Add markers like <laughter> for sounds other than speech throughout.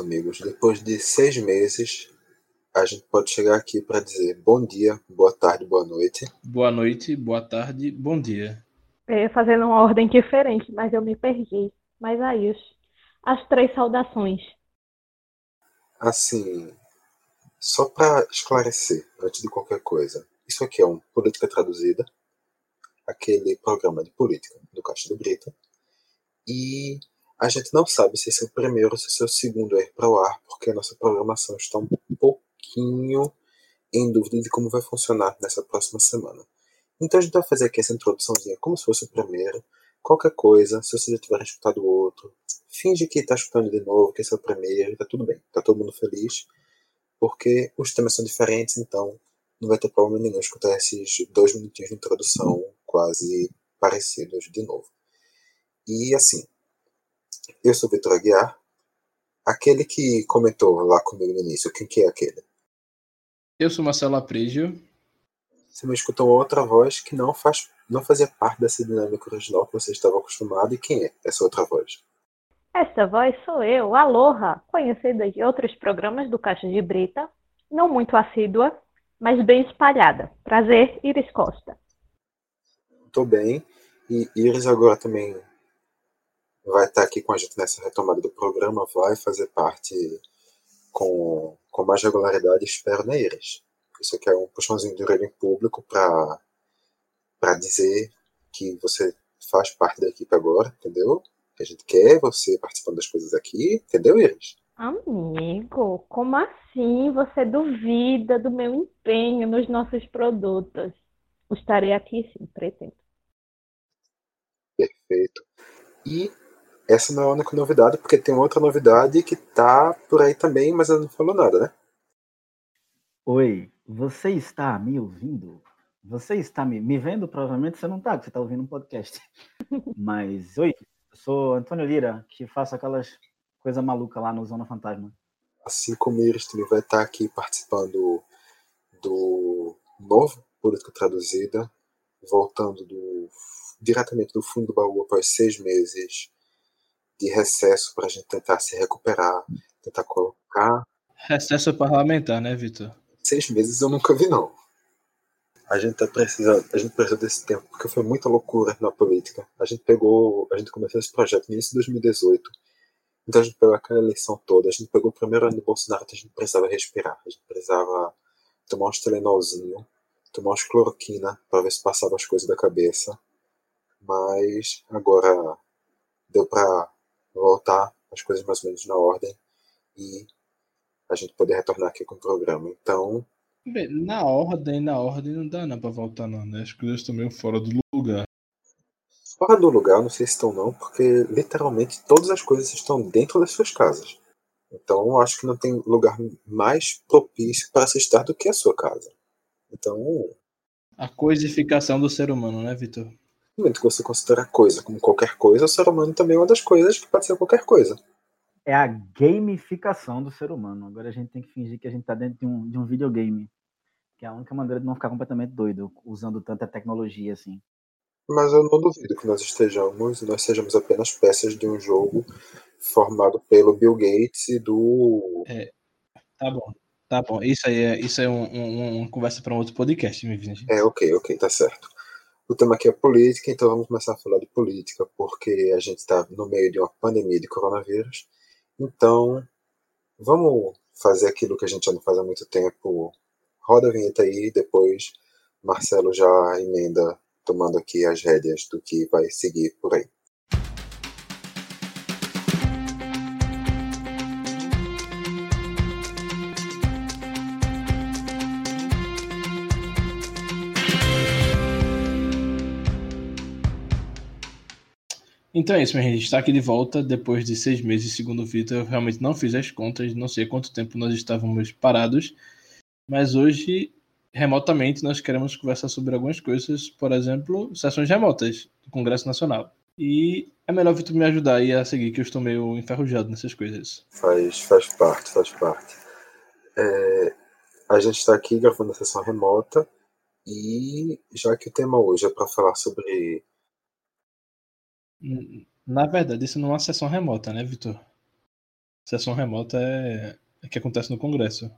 amigos, depois de seis meses, a gente pode chegar aqui para dizer bom dia, boa tarde, boa noite. Boa noite, boa tarde, bom dia. É, fazendo uma ordem diferente, mas eu me perdi. Mas aí, os, as três saudações. Assim, só para esclarecer, antes de qualquer coisa, isso aqui é um Política Traduzida, aquele programa de política do Caixa de Brita, e a gente não sabe se esse é o primeiro ou se esse é o segundo a ir para o ar, porque a nossa programação está um pouquinho em dúvida de como vai funcionar nessa próxima semana. Então a gente vai fazer aqui essa introduçãozinha como se fosse o primeiro. Qualquer coisa, se você já tiver escutado o outro, finge que está escutando de novo, que esse é o primeiro, está tudo bem, está todo mundo feliz, porque os temas são diferentes, então não vai ter problema nenhum escutar esses dois minutinhos de introdução quase parecidos de novo. E assim, eu sou Vitor Aguiar. Aquele que comentou lá comigo no início, quem que é aquele? Eu sou Marcelo Aprígio. Você me escutou outra voz que não faz, não fazia parte dessa dinâmica original que você estava acostumado. E quem é essa outra voz? Essa voz sou eu, Aloha, conhecida de outros programas do Caixa de Brita, não muito assídua, mas bem espalhada. Prazer, Iris Costa. Estou bem. E Iris agora também vai estar aqui com a gente nessa retomada do programa, vai fazer parte com, com mais regularidade, espero, né, Iris? Isso aqui é um puxãozinho de orelha em público para dizer que você faz parte da equipe agora, entendeu? Que a gente quer você participando das coisas aqui, entendeu, Iris? Amigo, como assim você duvida do meu empenho nos nossos produtos? Estarei aqui sim, pretendo. Perfeito. E essa não é a única novidade, porque tem outra novidade que tá por aí também, mas ela não falou nada, né? Oi, você está me ouvindo? Você está me, me vendo? Provavelmente você não está, porque você está ouvindo um podcast. <laughs> Mas, oi, eu sou Antônio Lira, que faço aquelas coisas malucas lá no Zona Fantasma. Assim como Iris também vai estar aqui participando do novo Política Traduzida, voltando do, diretamente do fundo do baú após seis meses de recesso para a gente tentar se recuperar, tentar colocar. Recesso parlamentar, né, Vitor? Seis meses eu nunca vi, não. A gente tá precisando, a gente precisa desse tempo, porque foi muita loucura na política. A gente pegou, a gente começou esse projeto no início de 2018. Então a gente pegou aquela eleição toda, a gente pegou o primeiro ano de Bolsonaro, a gente precisava respirar, a gente precisava tomar uns telenolzinho, tomar uns cloroquina para ver se passava as coisas da cabeça. Mas agora deu para voltar as coisas mais ou menos na ordem e a gente poder retornar aqui com o programa. Então. Bem, na ordem, na ordem não dá não pra voltar não, né? As coisas estão meio fora do lugar. Fora do lugar, não sei se estão não, porque literalmente todas as coisas estão dentro das suas casas. Então eu acho que não tem lugar mais propício para se estar do que a sua casa. Então. A coisificação do ser humano, né, Vitor? No momento que você considera a coisa como qualquer coisa, o ser humano também é uma das coisas que pode ser qualquer coisa. É a gamificação do ser humano. Agora a gente tem que fingir que a gente está dentro de um, de um videogame. Que é a única maneira de não ficar completamente doido, usando tanta tecnologia assim. Mas eu não duvido que nós estejamos, nós sejamos apenas peças de um jogo formado pelo Bill Gates e do. É, tá bom, tá bom. Isso aí é, isso é um, um, uma conversa para um outro podcast, me gente. É, ok, ok, tá certo. O tema aqui é política, então vamos começar a falar de política, porque a gente está no meio de uma pandemia de coronavírus. Então, vamos fazer aquilo que a gente já não faz há muito tempo. Roda a vinheta aí, depois Marcelo já emenda, tomando aqui as rédeas do que vai seguir por aí. Então é isso, minha gente. Está aqui de volta depois de seis meses, segundo o Vitor. Eu realmente não fiz as contas, não sei quanto tempo nós estávamos parados. Mas hoje, remotamente, nós queremos conversar sobre algumas coisas, por exemplo, sessões remotas do Congresso Nacional. E é melhor Vitor me ajudar aí a seguir, que eu estou meio enferrujado nessas coisas. Faz, faz parte, faz parte. É, a gente está aqui gravando a sessão remota e já que o tema hoje é para falar sobre na verdade, isso não é uma sessão remota, né, Vitor? Sessão remota é, é que acontece no Congresso.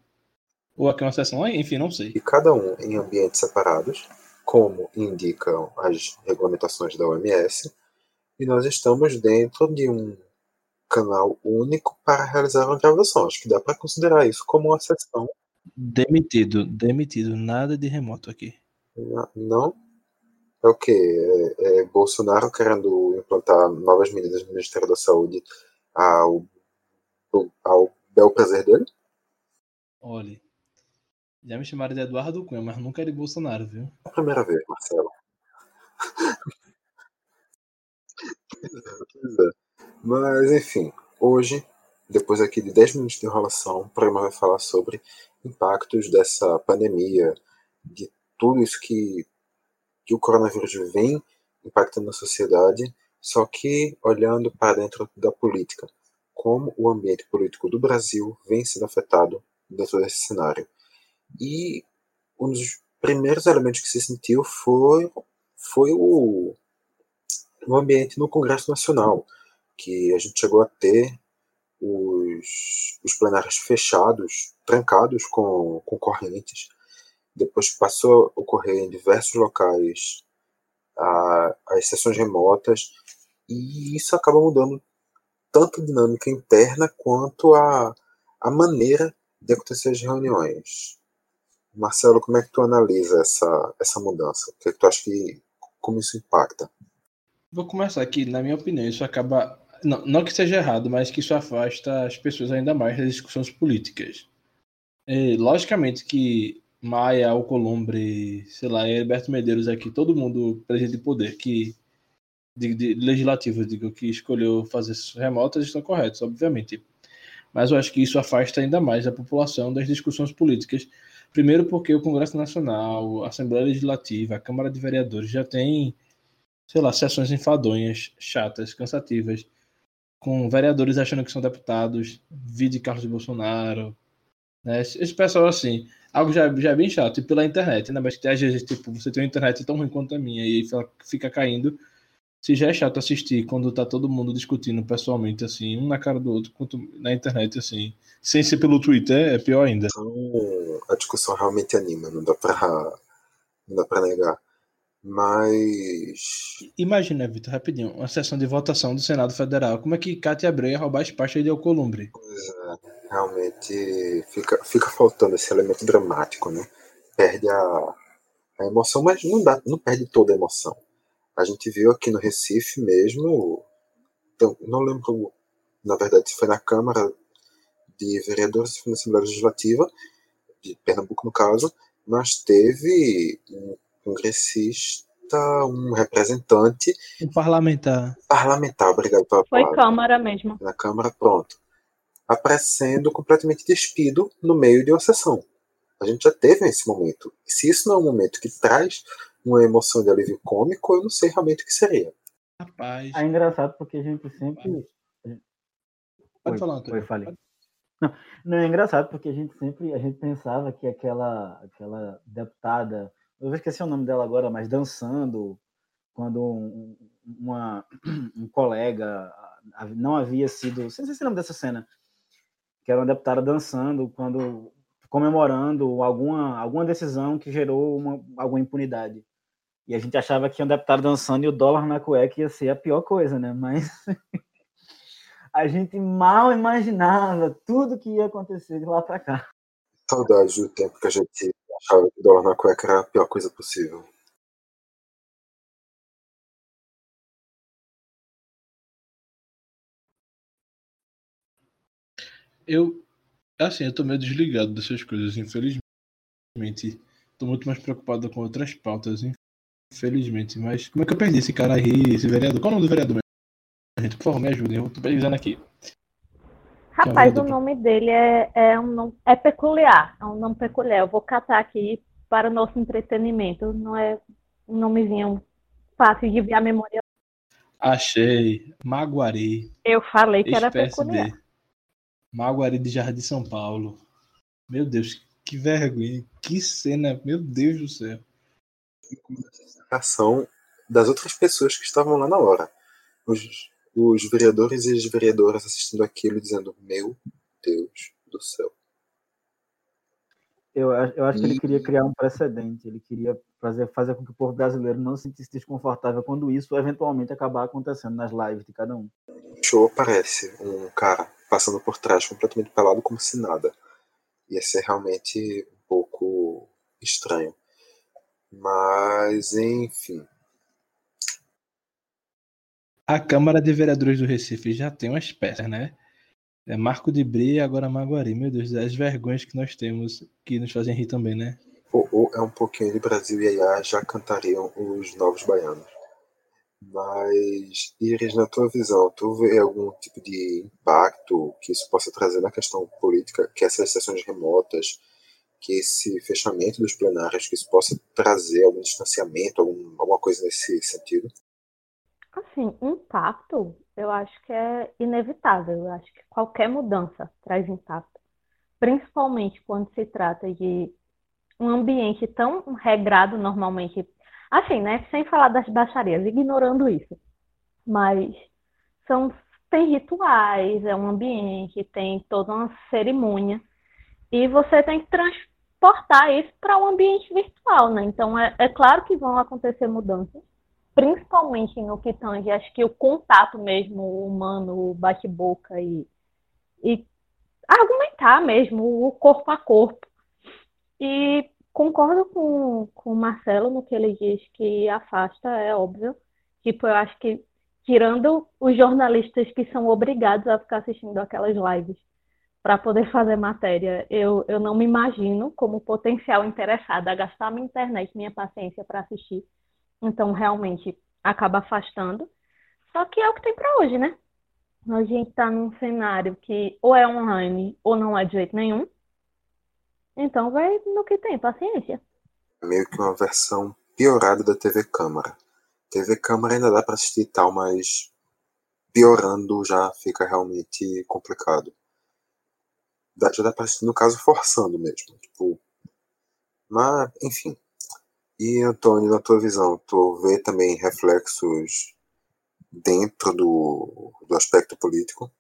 Ou aqui é uma sessão, enfim, não sei. E cada um em ambientes separados, como indicam as regulamentações da OMS, e nós estamos dentro de um canal único para realizar uma gravação. Acho que dá para considerar isso como uma sessão. Demitido, demitido, nada de remoto aqui. Não? É o quê? É, é Bolsonaro querendo implantar novas medidas no Ministério da Saúde ao, ao bel prazer dele? Olha, já me chamaram de Eduardo Cunha, mas nunca de Bolsonaro, viu? É a primeira vez, Marcelo. é. Mas, enfim, hoje, depois aqui de 10 minutos de enrolação, o programa vai falar sobre impactos dessa pandemia, de tudo isso que, que o coronavírus vem impactando na sociedade, só que olhando para dentro da política, como o ambiente político do Brasil vem sendo afetado dentro desse cenário. E um dos primeiros elementos que se sentiu foi, foi o, o ambiente no Congresso Nacional que a gente chegou a ter os, os plenários fechados, trancados com, com correntes. Depois passou a ocorrer em diversos locais a, as sessões remotas, e isso acaba mudando tanto a dinâmica interna quanto a, a maneira de acontecer as reuniões. Marcelo, como é que tu analisa essa, essa mudança? O que, é que tu acha que como isso impacta? Vou começar aqui, na minha opinião, isso acaba não, não que seja errado, mas que isso afasta as pessoas ainda mais das discussões políticas. E, logicamente que Maia, Alcolumbre, sei lá, Herberto Medeiros aqui, todo mundo presidente de poder que de, de legislativo, digo, que escolheu fazer remotas estão corretos, obviamente. Mas eu acho que isso afasta ainda mais a população das discussões políticas. Primeiro porque o Congresso Nacional, a Assembleia Legislativa, a Câmara de Vereadores já tem, sei lá, sessões enfadonhas, chatas, cansativas com vereadores achando que são deputados, de Carlos Bolsonaro, né? Esse pessoal, assim, algo já, já é bem chato, e pela internet, né? Mas às vezes, tipo, você tem uma internet tão ruim quanto a minha, e fica caindo. Se já é chato assistir quando tá todo mundo discutindo pessoalmente, assim, um na cara do outro, quanto na internet, assim, sem ser pelo Twitter, é pior ainda. Então, a discussão realmente anima, não dá pra, não dá pra negar. Mas. Imagina, Vitor, rapidinho, uma sessão de votação do Senado Federal. Como é que Cátia Abreu ia roubar as pastas de Alcolumbre? Pois é, realmente fica, fica faltando esse elemento dramático, né? Perde a, a emoção, mas não, dá, não perde toda a emoção. A gente viu aqui no Recife mesmo, então, não lembro, na verdade, se foi na Câmara de Vereadores, se foi na Assembleia Legislativa, de Pernambuco no caso, mas teve congressista, um representante. Um parlamentar. Parlamentar, obrigado pela Foi palavra. Câmara mesmo. Na Câmara, pronto. Aparecendo completamente despido no meio de uma sessão. A gente já teve esse momento. Se isso não é um momento que traz uma emoção de alívio cômico, eu não sei realmente o que seria. Rapaz. É engraçado porque a gente sempre. Pode falar, Antônio. Foi, falei. Não, não, é engraçado porque a gente sempre a gente pensava que aquela, aquela deputada eu esqueci o nome dela agora, mas dançando, quando um, uma, <clears throat> um colega não havia sido. Não sei se lembra dessa cena, que era uma deputada dançando, quando comemorando alguma, alguma decisão que gerou uma, alguma impunidade. E a gente achava que um deputado dançando e o dólar na cueca ia ser a pior coisa, né? Mas <laughs> a gente mal imaginava tudo que ia acontecer de lá para cá. Saudade do tempo que a gente achava que dólar na cueca era a pior coisa possível. Eu, assim, eu tô meio desligado dessas coisas, infelizmente. Tô muito mais preocupado com outras pautas, infelizmente. Mas como é que eu perdi esse cara aí, esse vereador? Qual é o nome do vereador Gente, por favor, me ajudem, eu tô pesquisando aqui. Rapaz, o nome dele é, é, um nome, é peculiar, é um nome peculiar. Eu vou catar aqui para o nosso entretenimento. Não é um nomezinho fácil de ver a memória. Achei. Maguari. Eu falei que era peculiar. Maguari de Jardim São Paulo. Meu Deus, que vergonha. Que cena, meu Deus do céu. Ação das outras pessoas que estavam lá na hora. Os, os vereadores e as vereadoras assistindo aquilo dizendo: Meu Deus do céu. Eu, eu acho que ele queria criar um precedente, ele queria fazer, fazer com que o povo brasileiro não se sentisse desconfortável quando isso eventualmente acabar acontecendo nas lives de cada um. Show aparece um cara passando por trás completamente pelado como se nada. Ia ser realmente um pouco estranho. Mas, enfim. A Câmara de Vereadores do Recife já tem umas peças, né? É Marco de Brie e agora Maguari. Meu Deus, as vergonhas que nós temos que nos fazem rir também, né? Ou, é um pouquinho de Brasil e Ayá já cantariam os novos baianos. Mas, Iris, na tua visão, tu vê algum tipo de impacto que isso possa trazer na questão política, que essas sessões remotas, que esse fechamento dos plenários, que isso possa trazer algum distanciamento, algum, alguma coisa nesse sentido? Assim, impacto, eu acho que é inevitável. Eu acho que qualquer mudança traz impacto. Principalmente quando se trata de um ambiente tão regrado normalmente. Assim, né? Sem falar das baixarias, ignorando isso. Mas são, tem rituais, é um ambiente, tem toda uma cerimônia. E você tem que transportar isso para um ambiente virtual, né? Então, é, é claro que vão acontecer mudanças principalmente no que tange, acho que o contato mesmo humano, o bate-boca e, e argumentar mesmo, o corpo a corpo. E concordo com, com o Marcelo no que ele diz que afasta, é óbvio. Tipo, eu acho que tirando os jornalistas que são obrigados a ficar assistindo aquelas lives para poder fazer matéria, eu, eu não me imagino como potencial interessado a gastar minha internet, minha paciência para assistir então, realmente, acaba afastando. Só que é o que tem para hoje, né? A gente está num cenário que ou é online ou não é de jeito nenhum. Então, vai no que tem, paciência. Meio que uma versão piorada da TV Câmara. TV Câmara ainda dá para assistir e tal, mas piorando já fica realmente complicado. Já dá para assistir, no caso, forçando mesmo. Tipo, mas, enfim. E, Antônio, na tua visão, tu vê também reflexos dentro do, do aspecto político?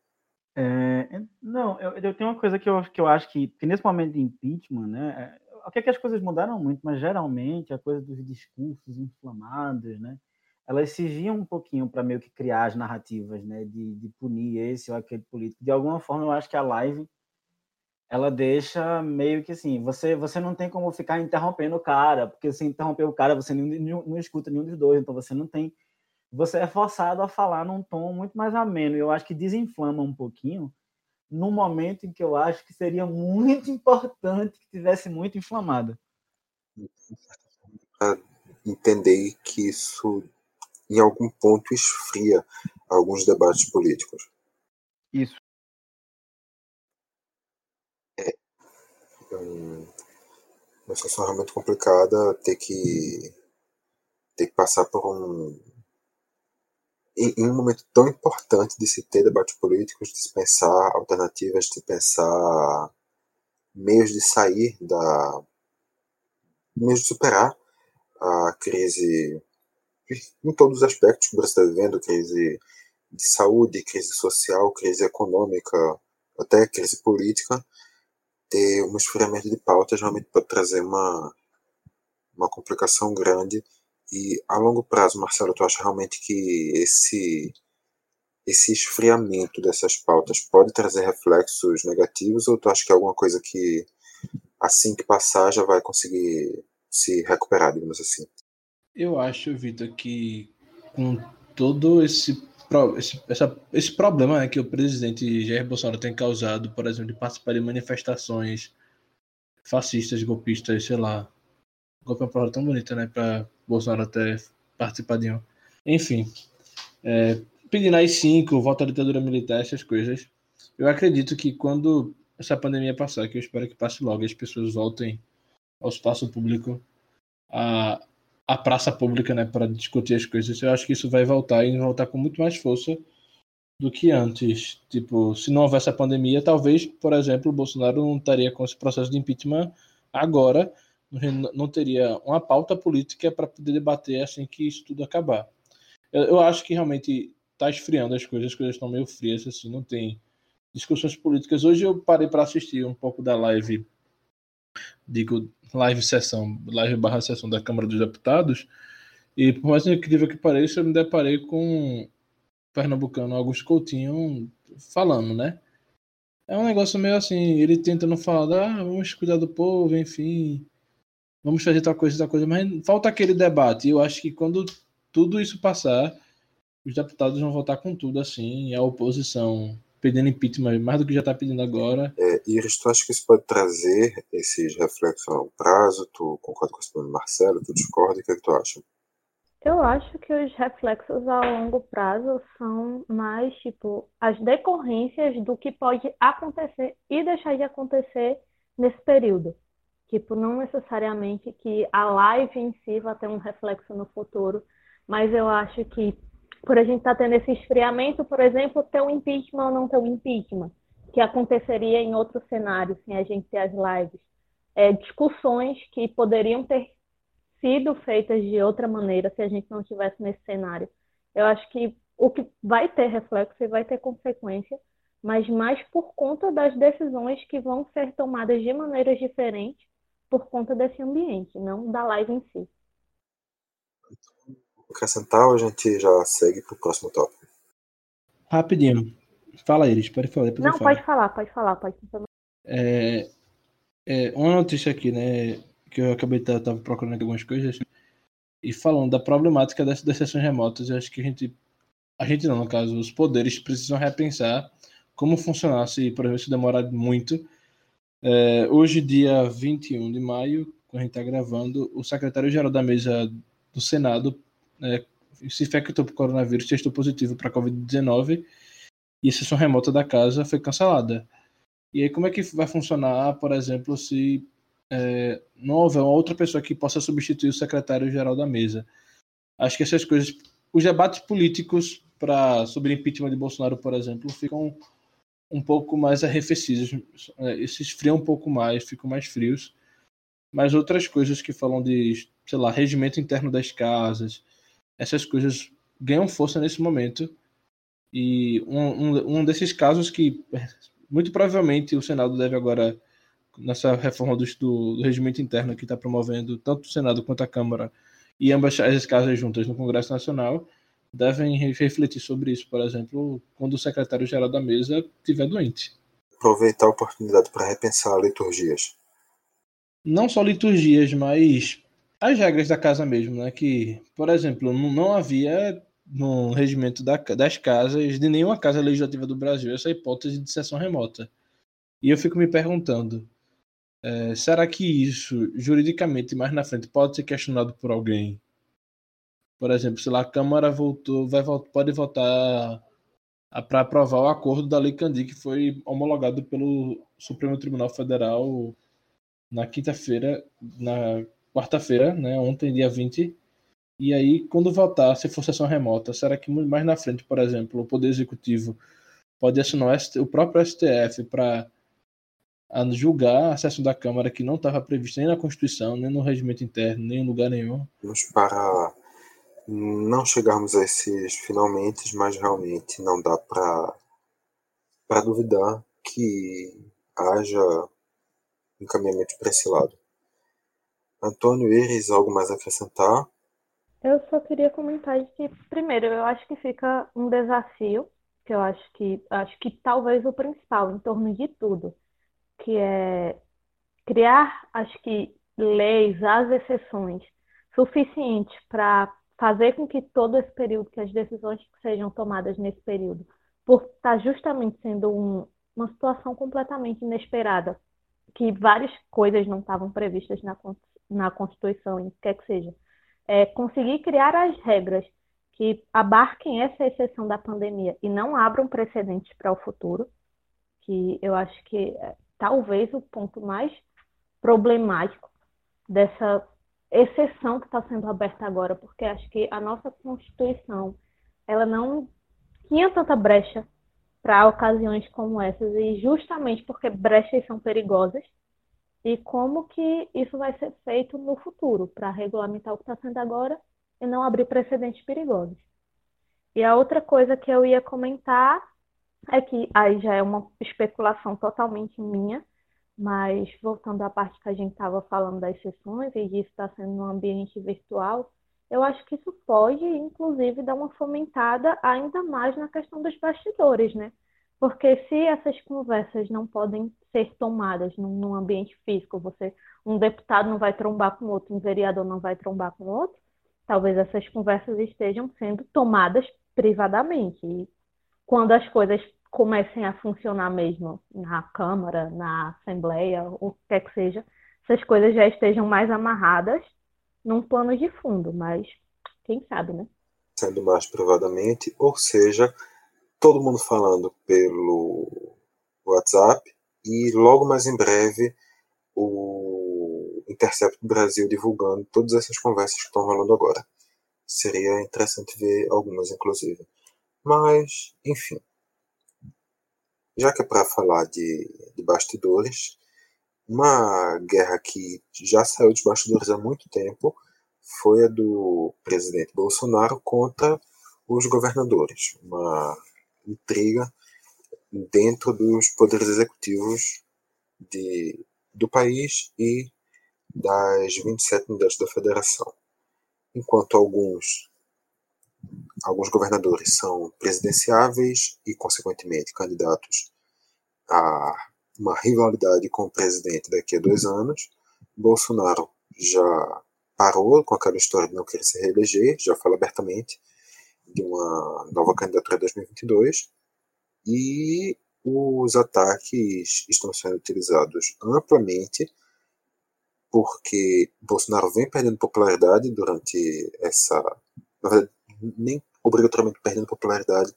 É, não, eu, eu, tenho uma coisa que eu, que eu acho que, que nesse momento de impeachment, né, o que é que as coisas mudaram muito, mas geralmente a coisa dos discursos inflamados, né, elas se viam um pouquinho para meio que criar as narrativas, né, de, de punir esse ou aquele político. De alguma forma, eu acho que a live ela deixa meio que assim, você você não tem como ficar interrompendo o cara, porque se interromper o cara, você não, não escuta nenhum dos dois, então você não tem você é forçado a falar num tom muito mais ameno. E eu acho que desinflama um pouquinho no momento em que eu acho que seria muito importante que tivesse muito inflamado. Entender que isso, em algum ponto, esfria alguns debates políticos. Isso. Uma situação realmente complicada ter que ter que passar por um em, em, um momento tão importante de se ter debates políticos, de se pensar alternativas, de pensar meios de sair da meios de superar a crise em todos os aspectos que o Brasil está vivendo, crise de saúde, crise social, crise econômica, até crise política, ter um esfriamento de pautas realmente pode trazer uma, uma complicação grande. E a longo prazo, Marcelo, tu acha realmente que esse, esse esfriamento dessas pautas pode trazer reflexos negativos ou tu acha que é alguma coisa que assim que passar já vai conseguir se recuperar, digamos assim? Eu acho, Vitor, que com todo esse esse, essa, esse problema né, que o presidente Jair Bolsonaro tem causado, por exemplo, de participar de manifestações fascistas, golpistas, sei lá. Golpe é uma palavra tão bonita, né? Para Bolsonaro até participar de um. Enfim, é, pedindo aí cinco, volta à ditadura militar, essas coisas. Eu acredito que quando essa pandemia passar, que eu espero que passe logo, as pessoas voltem ao espaço público, a, a praça pública, né, para discutir as coisas. Eu acho que isso vai voltar e voltar com muito mais força do que antes. Tipo, se não houvesse a pandemia, talvez, por exemplo, o Bolsonaro não estaria com esse processo de impeachment agora, não teria uma pauta política para poder debater assim que isso tudo acabar. Eu, eu acho que realmente tá esfriando as coisas, as coisas estão meio frias, assim, não tem discussões políticas. Hoje eu parei para assistir um pouco da live, digo, live sessão, live barra sessão da Câmara dos Deputados, e por mais incrível que pareça, eu me deparei com o pernambucano Augusto Coutinho falando, né? É um negócio meio assim, ele tentando falar, ah, vamos cuidar do povo, enfim, vamos fazer tal coisa, tal coisa, mas falta aquele debate. Eu acho que quando tudo isso passar, os deputados vão votar com tudo, assim, a oposição pedindo impeachment mais do que já está pedindo agora. É, Iris, tu acha que isso pode trazer esses reflexos a longo prazo? Tu concorda com o do Marcelo? Tu discorda? O que, é que tu acha? Eu acho que os reflexos a longo prazo são mais, tipo, as decorrências do que pode acontecer e deixar de acontecer nesse período. Tipo, não necessariamente que a live em si vai ter um reflexo no futuro, mas eu acho que por a gente estar tá tendo esse esfriamento, por exemplo, ter um impeachment ou não ter um impeachment, que aconteceria em outro cenário, sem a gente ter as lives. É, discussões que poderiam ter sido feitas de outra maneira se a gente não estivesse nesse cenário. Eu acho que o que vai ter reflexo e vai ter consequência, mas mais por conta das decisões que vão ser tomadas de maneiras diferentes por conta desse ambiente, não da live em si acrescentar ou a gente já segue para o próximo tópico? Rapidinho. Fala, Iris, pode falar. Não, pode falar, pode falar, pode falar. É, é, uma notícia aqui, né, que eu acabei de estar procurando algumas coisas e falando da problemática das, das sessões remotas, eu acho que a gente, a gente não, no caso, os poderes precisam repensar como funcionar se, por exemplo, se demorar muito. É, hoje, dia 21 de maio, quando a gente está gravando, o secretário-geral da mesa do Senado é, se infectou por coronavírus, testou positivo para Covid-19 e a sessão remota da casa foi cancelada. E aí, como é que vai funcionar, por exemplo, se é, não houver uma outra pessoa que possa substituir o secretário-geral da mesa? Acho que essas coisas, os debates políticos para sobre impeachment de Bolsonaro, por exemplo, ficam um pouco mais arrefecidos, é, se esfriam um pouco mais, ficam mais frios. Mas outras coisas que falam de, sei lá, regimento interno das casas, essas coisas ganham força nesse momento. E um, um, um desses casos que muito provavelmente o Senado deve agora, nessa reforma do, do, do regimento interno que está promovendo tanto o Senado quanto a Câmara e ambas as casas juntas no Congresso Nacional, devem refletir sobre isso, por exemplo, quando o secretário-geral da mesa estiver doente. Aproveitar a oportunidade para repensar liturgias. Não só liturgias, mas as regras da casa mesmo, né? Que, por exemplo, não, havia no regimento da, das casas, de nenhuma casa legislativa do Brasil, essa hipótese de sessão remota. E eu fico me perguntando, é, será que isso, juridicamente, mais na frente, pode ser questionado por alguém? Por exemplo, se lá a Câmara voltou, vai, pode votar para aprovar o acordo da Lei Candi, que foi homologado pelo Supremo Tribunal Federal na quinta-feira, na quarta-feira, né, ontem, dia 20. E aí, quando voltar, se for sessão remota, será que mais na frente, por exemplo, o Poder Executivo pode assinar o próprio STF para julgar a sessão da Câmara que não estava prevista nem na Constituição, nem no regimento interno, nem em lugar nenhum? Vamos para não chegarmos a esses finalmente, mas realmente não dá para duvidar que haja encaminhamento para esse lado. Antônio Iris, algo mais a acrescentar? Eu só queria comentar que, primeiro, eu acho que fica um desafio, que eu acho que acho que talvez o principal em torno de tudo, que é criar, acho que leis, as exceções suficientes para fazer com que todo esse período, que as decisões sejam tomadas nesse período, por estar justamente sendo um, uma situação completamente inesperada, que várias coisas não estavam previstas na, na Constituição, em quer que seja, é conseguir criar as regras que abarquem essa exceção da pandemia e não abram precedentes para o futuro, que eu acho que é, talvez o ponto mais problemático dessa exceção que está sendo aberta agora, porque acho que a nossa Constituição ela não tinha tanta brecha para ocasiões como essas e justamente porque brechas são perigosas e como que isso vai ser feito no futuro para regulamentar o que está sendo agora e não abrir precedentes perigosos. E a outra coisa que eu ia comentar é que aí já é uma especulação totalmente minha, mas voltando à parte que a gente estava falando das sessões e disso está sendo no ambiente virtual, eu acho que isso pode, inclusive, dar uma fomentada ainda mais na questão dos bastidores, né? Porque se essas conversas não podem ser tomadas num, num ambiente físico, você, um deputado não vai trombar com outro, um vereador não vai trombar com outro, talvez essas conversas estejam sendo tomadas privadamente. E quando as coisas comecem a funcionar mesmo na Câmara, na Assembleia, o que quer que seja, essas coisas já estejam mais amarradas num plano de fundo, mas quem sabe, né? Sendo mais privadamente, ou seja, todo mundo falando pelo WhatsApp e logo mais em breve o Intercept Brasil divulgando todas essas conversas que estão rolando agora. Seria interessante ver algumas, inclusive. Mas, enfim. Já que é para falar de, de bastidores, uma guerra que já saiu dos bastidores há muito tempo foi a do presidente Bolsonaro contra os governadores. Uma intriga dentro dos poderes executivos de, do país e das 27 unidades da federação. Enquanto alguns alguns governadores são presidenciáveis e, consequentemente, candidatos a uma rivalidade com o presidente daqui a dois anos. Bolsonaro já parou com aquela história de não querer se reeleger, já fala abertamente de uma nova candidatura em 2022. E os ataques estão sendo utilizados amplamente porque Bolsonaro vem perdendo popularidade durante essa. Na verdade, nem obrigatoriamente perdendo popularidade,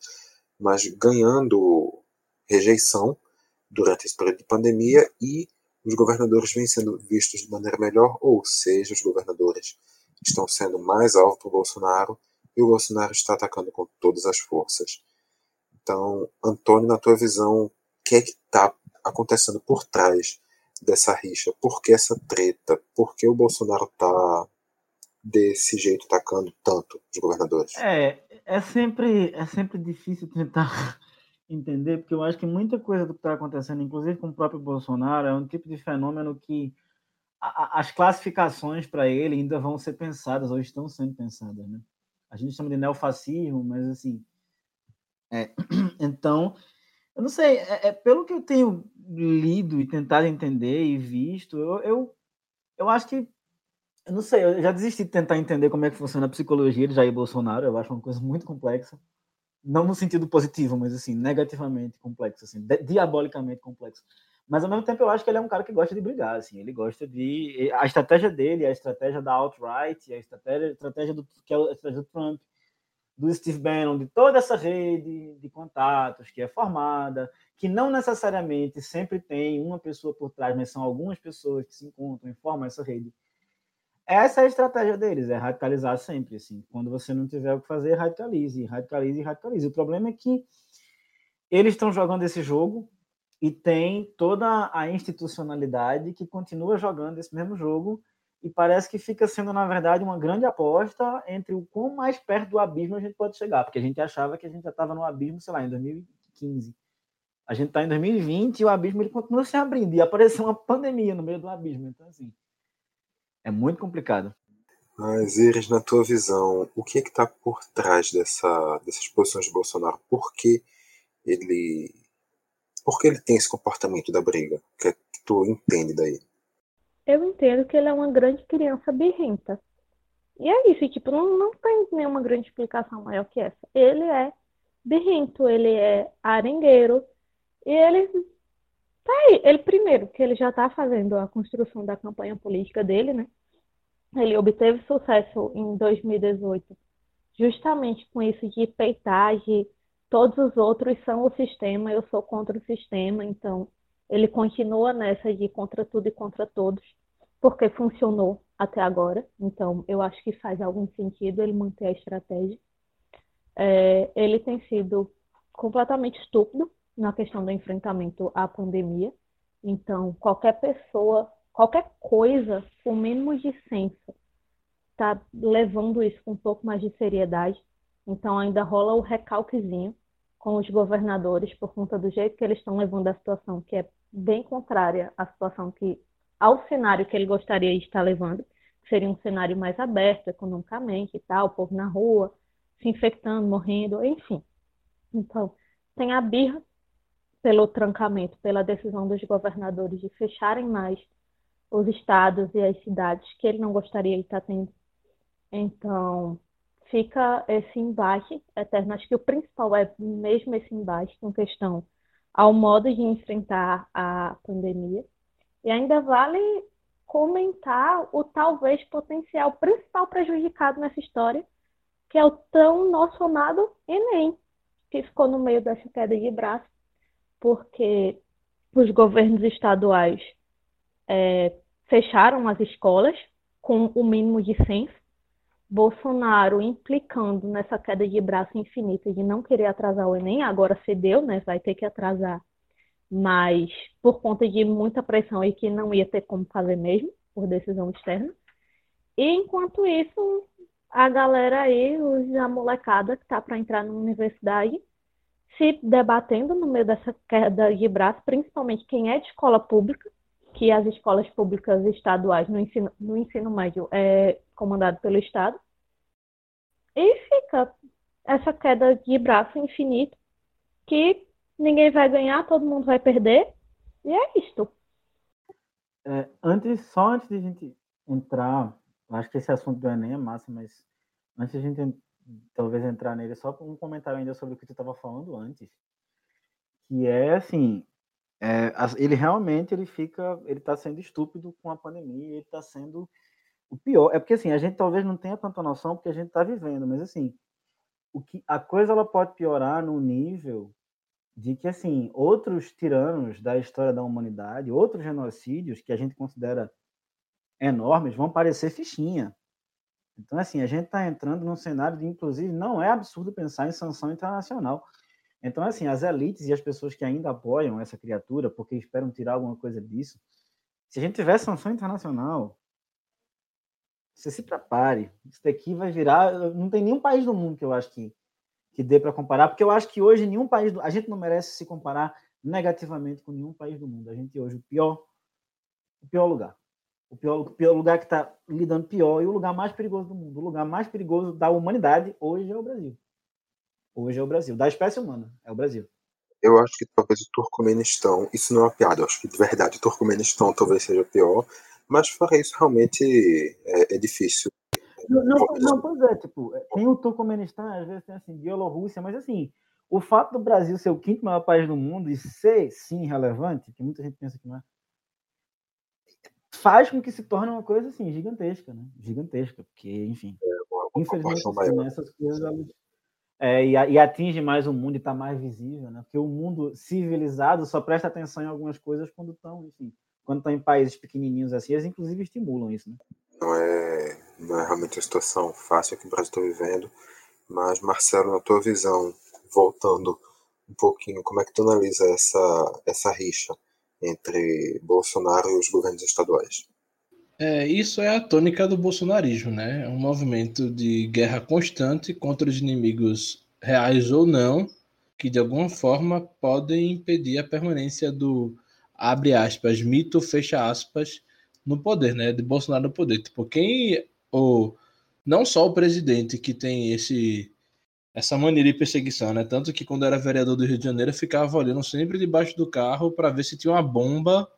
mas ganhando rejeição durante esse período de pandemia e os governadores vêm sendo vistos de maneira melhor, ou seja, os governadores estão sendo mais alvo para o Bolsonaro e o Bolsonaro está atacando com todas as forças. Então, Antônio, na tua visão, o que é que está acontecendo por trás dessa rixa? Por que essa treta? Por que o Bolsonaro está desse jeito atacando tanto os governadores? É, é sempre, é sempre difícil tentar <laughs> entender, porque eu acho que muita coisa do que está acontecendo, inclusive com o próprio Bolsonaro, é um tipo de fenômeno que a, a, as classificações para ele ainda vão ser pensadas, ou estão sendo pensadas, né? A gente chama de neofascismo, mas assim. É, <clears throat> então, eu não sei, é, é, pelo que eu tenho lido e tentado entender e visto, eu, eu, eu acho que. Eu não sei, eu já desisti de tentar entender como é que funciona a psicologia de Jair Bolsonaro, eu acho uma coisa muito complexa não no sentido positivo, mas assim, negativamente complexo, assim, diabolicamente complexo. Mas ao mesmo tempo eu acho que ele é um cara que gosta de brigar, assim, ele gosta de a estratégia dele, a estratégia da alt-right, a estratégia, a estratégia do que é a estratégia do Trump, do Steve Bannon, de toda essa rede de contatos que é formada, que não necessariamente sempre tem uma pessoa por trás, mas são algumas pessoas que se encontram e formam essa rede essa é a estratégia deles, é radicalizar sempre, assim. Quando você não tiver o que fazer, radicalize, radicalize, radicalize. O problema é que eles estão jogando esse jogo e tem toda a institucionalidade que continua jogando esse mesmo jogo e parece que fica sendo, na verdade, uma grande aposta entre o quão mais perto do abismo a gente pode chegar, porque a gente achava que a gente já estava no abismo, sei lá, em 2015. A gente está em 2020 e o abismo ele continua se abrindo e apareceu uma pandemia no meio do abismo. Então, assim, é muito complicado. Mas, Iris, na tua visão, o que é está por trás dessa, dessas posições de Bolsonaro? Por que ele, por que ele tem esse comportamento da briga? O que, é que tu entende daí? Eu entendo que ele é uma grande criança birrenta. E é isso, tipo, não, não tem nenhuma grande explicação maior que essa. Ele é birrento, ele é arengueiro, e ele tá aí. Ele, primeiro, que ele já está fazendo a construção da campanha política dele, né? Ele obteve sucesso em 2018, justamente com isso de peitar, de todos os outros são o sistema, eu sou contra o sistema, então ele continua nessa de contra tudo e contra todos, porque funcionou até agora, então eu acho que faz algum sentido ele manter a estratégia. É, ele tem sido completamente estúpido na questão do enfrentamento à pandemia, então qualquer pessoa qualquer coisa com mínimo de senso está levando isso com um pouco mais de seriedade. Então ainda rola o recalquezinho com os governadores por conta do jeito que eles estão levando a situação, que é bem contrária à situação que ao cenário que ele gostaria de estar levando, que seria um cenário mais aberto economicamente e tal, o povo na rua, se infectando, morrendo, enfim. Então, tem a birra pelo trancamento, pela decisão dos governadores de fecharem mais os estados e as cidades que ele não gostaria de estar tendo. Então, fica esse embate eterno. Acho que o principal é mesmo esse embate com questão ao modo de enfrentar a pandemia. E ainda vale comentar o talvez potencial principal prejudicado nessa história, que é o tão nosso amado Enem, que ficou no meio dessa queda de braço, porque os governos estaduais é, fecharam as escolas com o mínimo de censo. Bolsonaro implicando nessa queda de braço infinita de não querer atrasar o Enem, agora cedeu, né? Vai ter que atrasar, mas por conta de muita pressão e que não ia ter como fazer mesmo, por decisão externa. E enquanto isso, a galera aí, a molecada que tá para entrar na universidade, se debatendo no meio dessa queda de braço, principalmente quem é de escola pública, que as escolas públicas estaduais no ensino, no ensino médio é comandado pelo Estado. E fica essa queda de braço infinito que ninguém vai ganhar, todo mundo vai perder. E é isto. É, antes, só antes de a gente entrar, acho que esse assunto do Enem é massa, mas antes de a gente talvez entrar nele, só um comentário ainda sobre o que tu estava falando antes, que é assim, é, ele realmente ele fica, ele está sendo estúpido com a pandemia, ele está sendo o pior. É porque assim a gente talvez não tenha tanta noção porque a gente está vivendo, mas assim o que a coisa ela pode piorar no nível de que assim outros tiranos da história da humanidade, outros genocídios que a gente considera enormes vão parecer fichinha. Então assim a gente está entrando num cenário de inclusive não é absurdo pensar em sanção internacional. Então, assim, as elites e as pessoas que ainda apoiam essa criatura porque esperam tirar alguma coisa disso, se a gente tiver sanção internacional, você se prepare. Isso daqui vai virar. Não tem nenhum país do mundo que eu acho que, que dê para comparar, porque eu acho que hoje nenhum país. Do, a gente não merece se comparar negativamente com nenhum país do mundo. A gente hoje, o pior, o pior lugar. O pior, o pior lugar que está lidando pior e o lugar mais perigoso do mundo. O lugar mais perigoso da humanidade hoje é o Brasil hoje é o Brasil. Da espécie humana, é o Brasil. Eu acho que talvez o Turcomenistão, isso não é uma piada, eu acho que de verdade o Turcomenistão talvez seja pior, mas fora isso realmente é, é difícil. Não, não, não, pois é, tipo, tem o Turcomenistão, às vezes tem assim, Bielorrússia, mas assim, o fato do Brasil ser o quinto maior país do mundo e ser, sim, relevante, que muita gente pensa que não é, faz com que se torne uma coisa assim, gigantesca, né? Gigantesca, porque, enfim, é, uma, uma infelizmente, assim, essas coisas elas, é, e, e, atinge mais o mundo e está mais visível, né? Porque o mundo civilizado só presta atenção em algumas coisas quando estão, enfim, quando estão em países pequenininhos assim, eles inclusive estimulam isso, né? Não é, não é realmente uma situação fácil que o Brasil está vivendo, mas Marcelo, na tua visão, voltando um pouquinho, como é que tu analisa essa essa rixa entre Bolsonaro e os governos estaduais? É, isso é a tônica do bolsonarismo, né? É um movimento de guerra constante contra os inimigos reais ou não, que de alguma forma podem impedir a permanência do abre aspas, mito, fecha aspas, no poder, né? De Bolsonaro no poder. Tipo, quem o não só o presidente que tem esse essa mania de perseguição, né? Tanto que quando era vereador do Rio de Janeiro, ficava olhando sempre debaixo do carro para ver se tinha uma bomba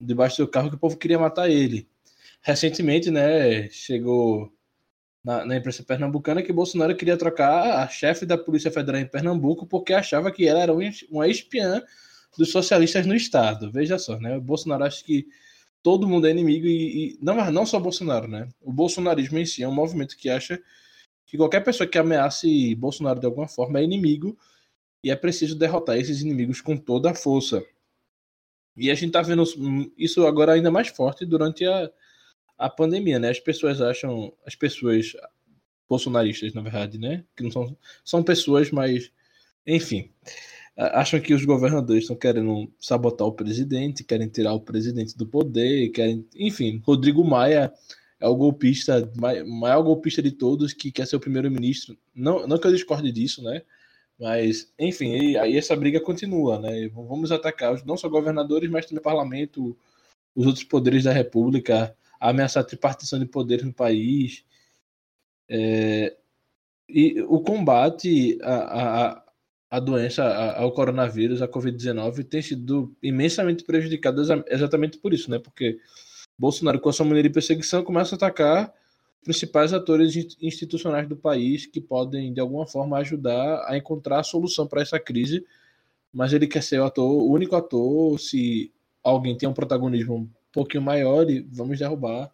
debaixo do carro que o povo queria matar ele recentemente, né, chegou na, na, imprensa pernambucana que Bolsonaro queria trocar a chefe da Polícia Federal em Pernambuco porque achava que ela era uma espiã dos socialistas no estado. Veja só, né? O Bolsonaro acha que todo mundo é inimigo e, e não, não só Bolsonaro, né? O bolsonarismo em si é um movimento que acha que qualquer pessoa que ameace Bolsonaro de alguma forma é inimigo e é preciso derrotar esses inimigos com toda a força. E a gente tá vendo isso agora ainda mais forte durante a, a pandemia, né? As pessoas acham, as pessoas bolsonaristas, na verdade, né? Que não são, são pessoas, mas enfim, acham que os governadores estão querendo sabotar o presidente, querem tirar o presidente do poder, querem, enfim, Rodrigo Maia é o golpista, maior golpista de todos, que quer ser o primeiro-ministro. Não, não que eu discorde disso, né? Mas, enfim, aí essa briga continua, né? Vamos atacar não só governadores, mas também o parlamento, os outros poderes da república, ameaçar a tripartição de poderes no país. É, e o combate à, à, à doença, ao coronavírus, à Covid-19, tem sido imensamente prejudicado exatamente por isso, né? Porque Bolsonaro, com a sua maneira de perseguição, começa a atacar principais atores institucionais do país que podem, de alguma forma, ajudar a encontrar a solução para essa crise. Mas ele quer ser o ator, o único ator. Se alguém tem um protagonismo pouquinho maior, e vamos derrubar.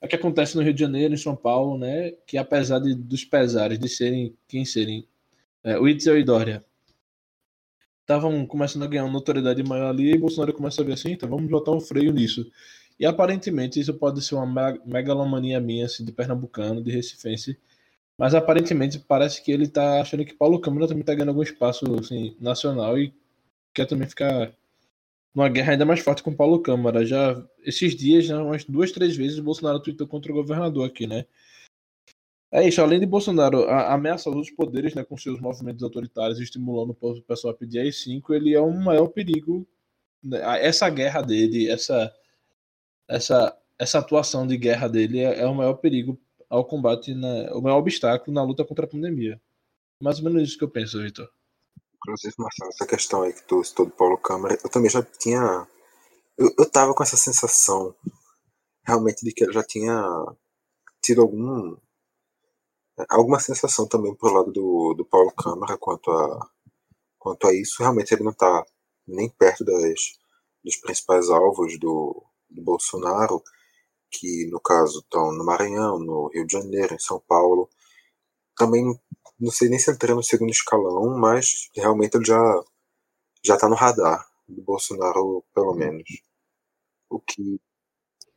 É o que acontece no Rio de Janeiro, em São Paulo, né? Que apesar de, dos pesares de serem quem serem, é, o Itzel e Dória estavam começando a ganhar uma notoriedade maior ali, e Bolsonaro começa a ver assim, então vamos botar um freio nisso. E aparentemente isso pode ser uma megalomania minha, assim, de pernambucano, de recifense. Mas aparentemente parece que ele tá achando que Paulo Câmara também tá ganhando algum espaço assim, nacional e quer também ficar numa guerra ainda mais forte com Paulo Câmara. Já esses dias, já umas duas, três vezes, o Bolsonaro tweetou contra o governador aqui, né? É isso, além de Bolsonaro ameaçar os poderes né, com seus movimentos autoritários, estimulando o pessoal a pedir AI-5, ele é um maior perigo. Né? Essa guerra dele, essa essa, essa atuação de guerra dele é, é o maior perigo ao combate, na, o maior obstáculo na luta contra a pandemia. Mais ou menos isso que eu penso, Vitor. Inclusive, Marcelo, essa questão aí que tu citou do Paulo Câmara, eu também já tinha. Eu, eu tava com essa sensação realmente de que ele já tinha tido algum. alguma sensação também pro lado do, do Paulo Câmara quanto a, quanto a isso. Realmente ele não tá nem perto das, dos principais alvos do, do Bolsonaro, que no caso estão no Maranhão, no Rio de Janeiro, em São Paulo. Também não sei nem se ele entra no segundo escalão, mas realmente ele já já está no radar do Bolsonaro, pelo menos. O que.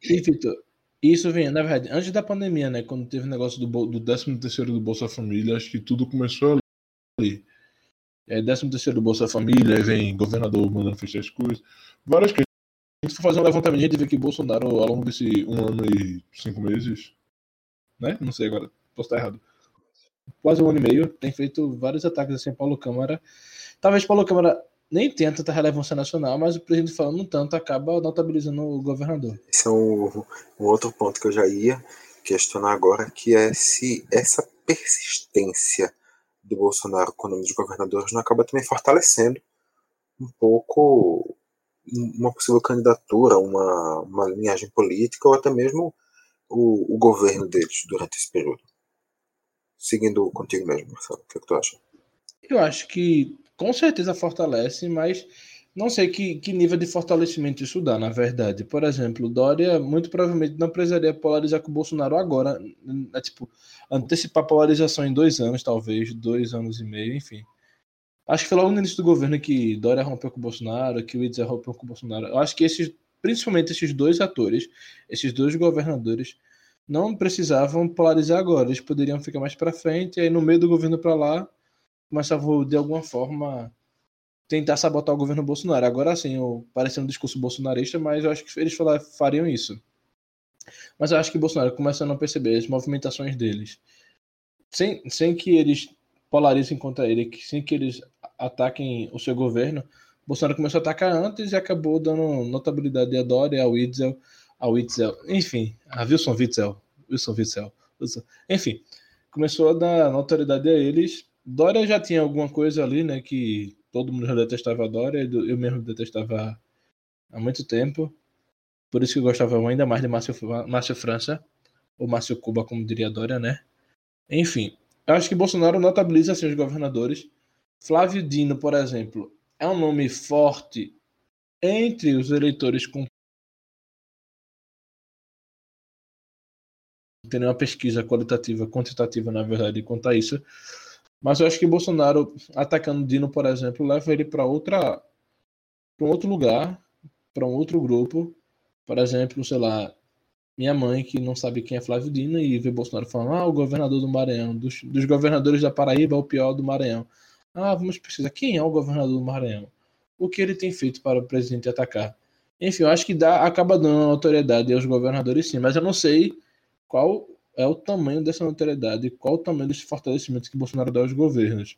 E, Vitor, isso vem, na verdade, antes da pandemia, né? Quando teve o negócio do, do 13 terceiro do Bolsa Família, acho que tudo começou ali. É, 13 terceiro do Bolsa Família, vem governador mandando fechar as coisas. Várias se for fazer um levantamento, a gente vê que Bolsonaro, ao longo desse um ano e cinco meses, né? Não sei agora, posso estar errado. Quase um ano e meio, tem feito vários ataques assim Paulo Câmara. Talvez Paulo Câmara nem tenha tanta relevância nacional, mas o presidente falando tanto acaba notabilizando o governador. Esse é um, um outro ponto que eu já ia questionar agora, que é se essa persistência do Bolsonaro com o nome dos governadores não acaba também fortalecendo um pouco uma possível candidatura, uma, uma linhagem política ou até mesmo o, o governo deles durante esse período. Seguindo contigo mesmo, Marcelo, o que, é que tu acha? Eu acho que com certeza fortalece, mas não sei que, que nível de fortalecimento isso dá, na verdade. Por exemplo, Dória muito provavelmente não precisaria polarizar com o Bolsonaro agora, é, tipo, antecipar a polarização em dois anos, talvez, dois anos e meio, enfim. Acho que foi logo no início do governo que Dória rompeu com o Bolsonaro, que o Itzel rompeu com o Bolsonaro. Eu acho que esses, principalmente esses dois atores, esses dois governadores, não precisavam polarizar agora. Eles poderiam ficar mais para frente, e aí no meio do governo para lá, começavam de alguma forma tentar sabotar o governo Bolsonaro. Agora sim, parecendo um discurso bolsonarista, mas eu acho que eles fariam isso. Mas eu acho que Bolsonaro começando a perceber as movimentações deles, sem, sem que eles polarizem contra ele, sem que eles ataquem o seu governo. Bolsonaro começou a atacar antes e acabou dando notabilidade a Dória, ao Witzel, ao Witzel, enfim, a Wilson Witzel, Wilson Witzel, Wilson, enfim, começou a dar notoriedade a eles. Dória já tinha alguma coisa ali, né, que todo mundo já detestava a Dória, eu mesmo detestava há muito tempo, por isso que eu gostava ainda mais de Márcio, Márcio França, ou Márcio Cuba, como diria a Dória, né. Enfim, eu acho que Bolsonaro notabiliza assim, os governadores, Flávio Dino, por exemplo, é um nome forte entre os eleitores com tem uma pesquisa qualitativa, quantitativa, na verdade, quanto a isso. Mas eu acho que Bolsonaro atacando Dino, por exemplo, leva ele para outra para um outro lugar, para um outro grupo. Por exemplo, sei lá, minha mãe, que não sabe quem é Flávio Dino, e vê Bolsonaro falando, ah, o governador do Maranhão, dos, dos governadores da Paraíba é o pior do Maranhão. Ah, vamos pesquisar quem é o governador do Maranhão. O que ele tem feito para o presidente atacar. Enfim, eu acho que dá, acaba dando autoridade aos governadores sim, mas eu não sei qual é o tamanho dessa notoriedade, qual o tamanho desse fortalecimento que Bolsonaro dá aos governos.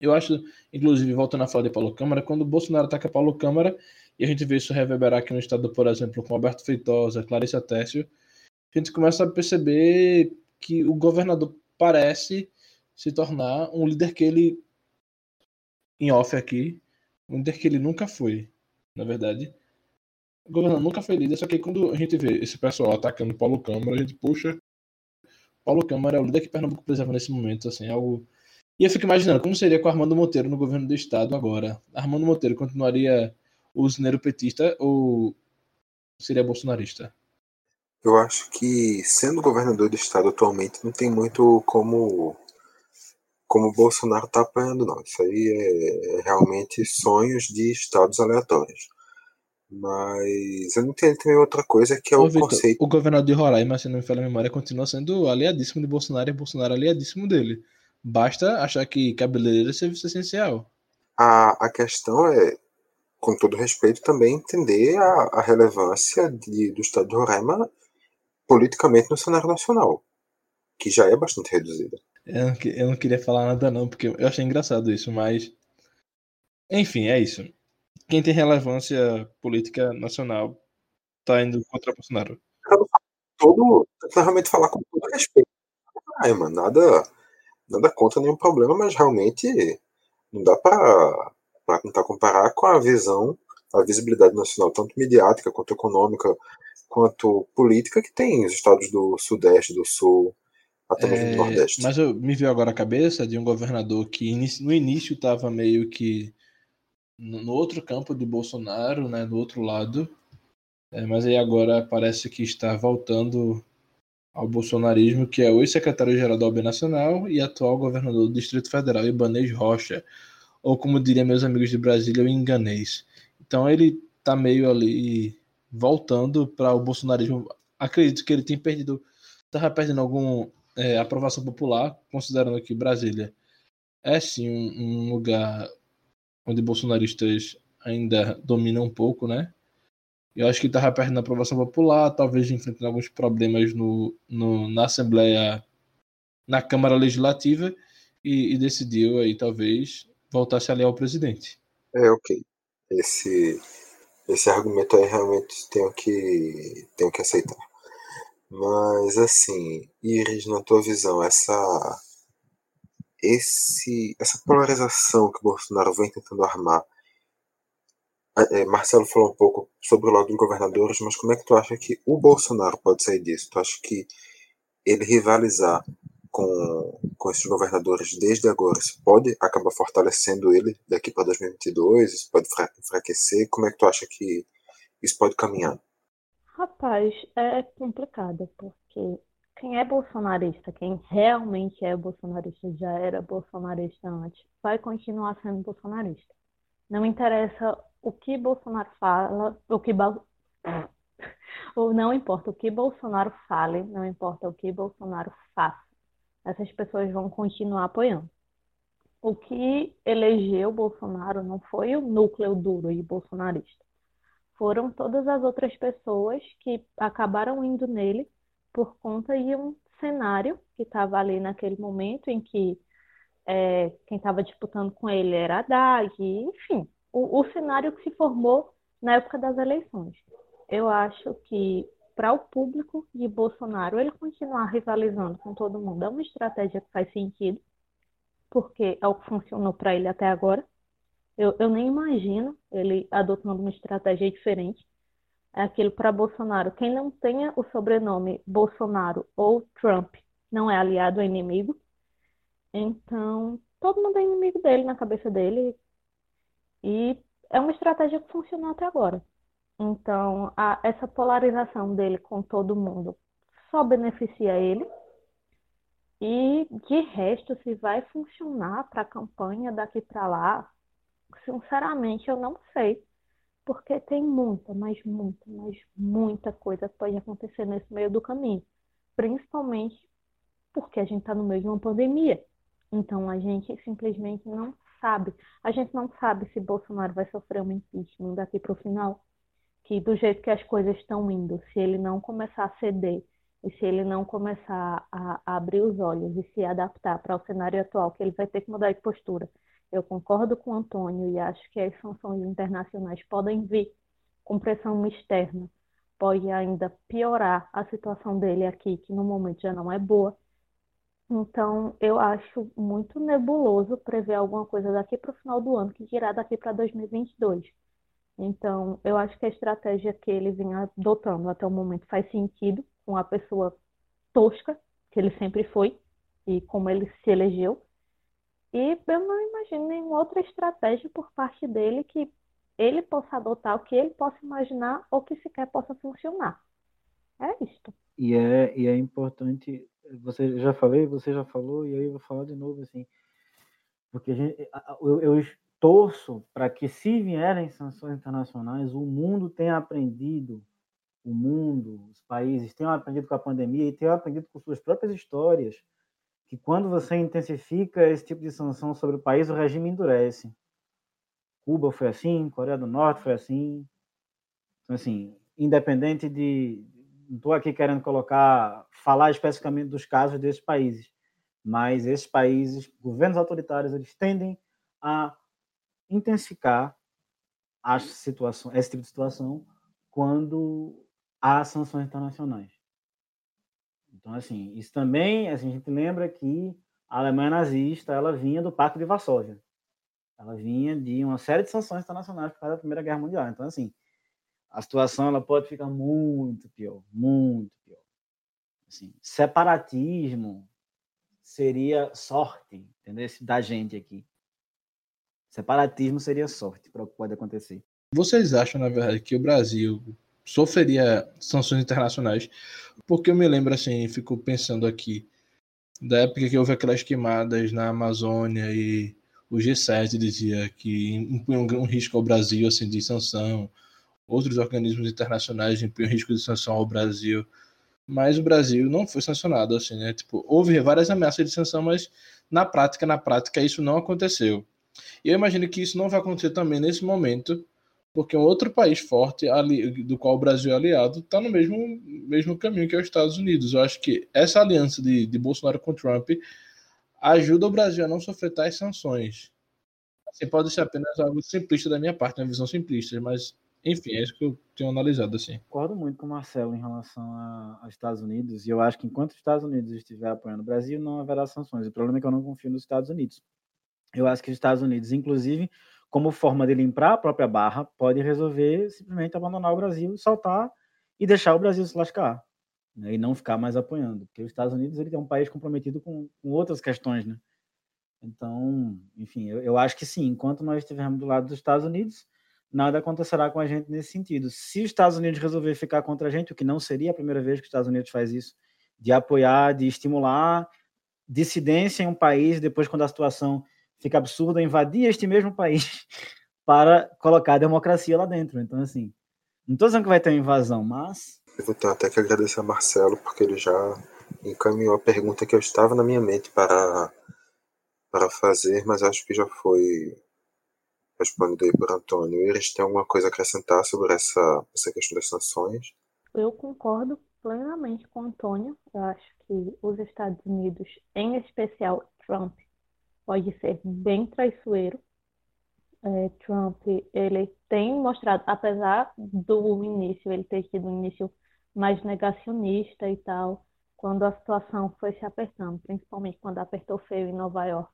Eu acho, inclusive, voltando a falar de Paulo Câmara, quando Bolsonaro ataca Paulo Câmara, e a gente vê isso reverberar aqui no estado, por exemplo, com Alberto Feitosa, Clarice Tessio, a gente começa a perceber que o governador parece se tornar um líder que ele, em off aqui, um líder que ele nunca foi, na verdade. O governador nunca foi líder, só que quando a gente vê esse pessoal atacando Paulo Câmara, a gente, puxa, Paulo Câmara é o líder que Pernambuco precisava nesse momento, assim, algo e eu fico imaginando como seria com Armando Monteiro no governo do estado agora. Armando Monteiro continuaria usineiro petista ou seria bolsonarista? Eu acho que sendo governador do estado atualmente não tem muito como como Bolsonaro está apanhando não. Isso aí é, é realmente sonhos de estados aleatórios. Mas eu não entendo também outra coisa que é Ô, o Victor, conceito. O governador de Roraima, se não me falha a memória, continua sendo aliadíssimo de Bolsonaro e Bolsonaro aliadíssimo dele. Basta achar que cabeleireiro é serviço essencial. A, a questão é, com todo respeito, também entender a, a relevância de, do Estado de Roraima politicamente no cenário nacional, que já é bastante reduzida. Eu não, eu não queria falar nada não, porque eu achei engraçado isso, mas... Enfim, é isso. Quem tem relevância política nacional tá indo contra Bolsonaro. Todo, realmente falar com todo respeito. Ai, mano, nada nada contra nenhum problema, mas realmente não dá para tentar comparar com a visão, a visibilidade nacional, tanto midiática quanto econômica, quanto política, que tem os estados do Sudeste, do Sul, até mesmo é, do Nordeste. Mas eu, me veio agora a cabeça de um governador que no início estava meio que no outro campo de Bolsonaro, né, do outro lado, é, mas aí agora parece que está voltando ao bolsonarismo, que é o ex-secretário-geral da OAB Nacional e atual governador do Distrito Federal, Ibanez Rocha, ou como diriam meus amigos de Brasília, o enganês. Então ele está meio ali voltando para o bolsonarismo. Acredito que ele tem perdido, estava perdendo alguma é, aprovação popular, considerando que Brasília é sim um, um lugar onde bolsonaristas ainda dominam um pouco, né? Eu acho que estava perto da aprovação popular, talvez enfrentando alguns problemas no, no, na Assembleia, na Câmara Legislativa, e, e decidiu aí talvez voltar se aliar ao presidente. É, ok. Esse, esse argumento aí realmente tenho que, tenho que aceitar. Mas assim, Iris, na tua visão, essa, esse, essa polarização que o Bolsonaro vem tentando armar é, Marcelo falou um pouco sobre o lado dos governadores, mas como é que tu acha que o Bolsonaro pode sair disso? Tu acha que ele rivalizar com, com esses governadores desde agora, isso pode acabar fortalecendo ele daqui para 2022? Isso pode enfraquecer? Como é que tu acha que isso pode caminhar? Rapaz, é complicado, porque quem é bolsonarista, quem realmente é bolsonarista, já era bolsonarista antes, vai continuar sendo bolsonarista. Não interessa o que Bolsonaro fala, o que <laughs> ou não importa o que Bolsonaro fale, não importa o que Bolsonaro faça, essas pessoas vão continuar apoiando. O que elegeu Bolsonaro não foi o núcleo duro e bolsonarista. Foram todas as outras pessoas que acabaram indo nele por conta de um cenário que estava ali naquele momento em que é, quem estava disputando com ele era Haddad, enfim, o, o cenário que se formou na época das eleições. Eu acho que para o público de Bolsonaro, ele continuar rivalizando com todo mundo é uma estratégia que faz sentido, porque é o que funcionou para ele até agora. Eu, eu nem imagino ele adotando uma estratégia diferente. É aquilo para Bolsonaro. Quem não tenha o sobrenome Bolsonaro ou Trump não é aliado, é inimigo. Então, todo mundo é inimigo dele na cabeça dele. E é uma estratégia que funcionou até agora. Então, a, essa polarização dele com todo mundo só beneficia ele. E, de resto, se vai funcionar para a campanha daqui para lá, sinceramente, eu não sei. Porque tem muita, mas muita, mas muita coisa que pode acontecer nesse meio do caminho. Principalmente porque a gente está no meio de uma pandemia. Então, a gente simplesmente não sabe. A gente não sabe se Bolsonaro vai sofrer um impeachment daqui para o final. Que do jeito que as coisas estão indo, se ele não começar a ceder E se ele não começar a, a abrir os olhos e se adaptar para o cenário atual, que ele vai ter que mudar de postura. Eu concordo com o Antônio e acho que as sanções internacionais podem vir com pressão externa, pode ainda piorar a situação dele aqui, que no momento já não é boa. Então, eu acho muito nebuloso prever alguma coisa daqui para o final do ano, que dirá daqui para 2022. Então, eu acho que a estratégia que ele vinha adotando até o momento faz sentido com a pessoa tosca, que ele sempre foi, e como ele se elegeu. E eu não imagino nenhuma outra estratégia por parte dele que ele possa adotar, o que ele possa imaginar ou que sequer possa funcionar. É isto. E é, e é importante, você já falei, você já falou, e aí eu vou falar de novo, assim, porque gente, eu, eu torço para que, se vierem sanções internacionais, o mundo tenha aprendido, o mundo, os países tenham aprendido com a pandemia e tenham aprendido com suas próprias histórias, que quando você intensifica esse tipo de sanção sobre o país, o regime endurece. Cuba foi assim, Coreia do Norte foi assim. Então, assim, independente de. Não estou aqui querendo colocar, falar especificamente dos casos desses países, mas esses países, governos autoritários, eles tendem a intensificar a situação, esse tipo de situação quando há sanções internacionais. Então, assim, isso também, assim, a gente lembra que a Alemanha nazista, ela vinha do Pacto de Varsóvia. Ela vinha de uma série de sanções internacionais por causa da Primeira Guerra Mundial. Então, assim, a situação ela pode ficar muito pior, muito pior. Assim, separatismo seria sorte, entendeu? Da gente aqui. Separatismo seria sorte para o que pode acontecer. Vocês acham, na verdade, que o Brasil sofreria sanções internacionais? Porque eu me lembro, assim, fico pensando aqui, da época que houve aquelas queimadas na Amazônia e o G7 dizia que impunha um risco ao Brasil, assim, de sanção, outros organismos internacionais impunham risco de sanção ao Brasil, mas o Brasil não foi sancionado, assim, né? Tipo, houve várias ameaças de sanção, mas na prática, na prática, isso não aconteceu. E eu imagino que isso não vai acontecer também nesse momento, porque um outro país forte, ali, do qual o Brasil é aliado, está no mesmo, mesmo caminho que é os Estados Unidos. Eu acho que essa aliança de, de Bolsonaro com Trump ajuda o Brasil a não sofrer tais sanções. Assim, pode ser apenas algo simplista da minha parte, uma visão simplista, mas enfim, é isso que eu tenho analisado assim. Concordo muito com o Marcelo em relação aos Estados Unidos, e eu acho que enquanto os Estados Unidos estiver apoiando o Brasil, não haverá sanções. O problema é que eu não confio nos Estados Unidos. Eu acho que os Estados Unidos, inclusive, como forma de limpar a própria barra, pode resolver simplesmente abandonar o Brasil, soltar e deixar o Brasil se lascar, né, e não ficar mais apoiando, porque os Estados Unidos ele é um país comprometido com, com outras questões, né? Então, enfim, eu, eu acho que sim, enquanto nós estivermos do lado dos Estados Unidos, nada acontecerá com a gente nesse sentido. Se os Estados Unidos resolver ficar contra a gente, o que não seria a primeira vez que os Estados Unidos faz isso, de apoiar, de estimular dissidência em um país, depois quando a situação fica absurda, invadir este mesmo país <laughs> para colocar a democracia lá dentro. Então, assim, não estou dizendo que vai ter uma invasão, mas. Eu vou ter até que agradecer a Marcelo, porque ele já encaminhou a pergunta que eu estava na minha mente para, para fazer, mas acho que já foi respondido aí por Antônio. Eles têm alguma coisa a acrescentar sobre essa, essa questão das sanções? Eu concordo plenamente com o Antônio. Eu acho que os Estados Unidos, em especial Trump, pode ser bem traiçoeiro. É, Trump, ele tem mostrado, apesar do início, ele ter tido um início mais negacionista e tal, quando a situação foi se apertando, principalmente quando apertou feio em Nova York,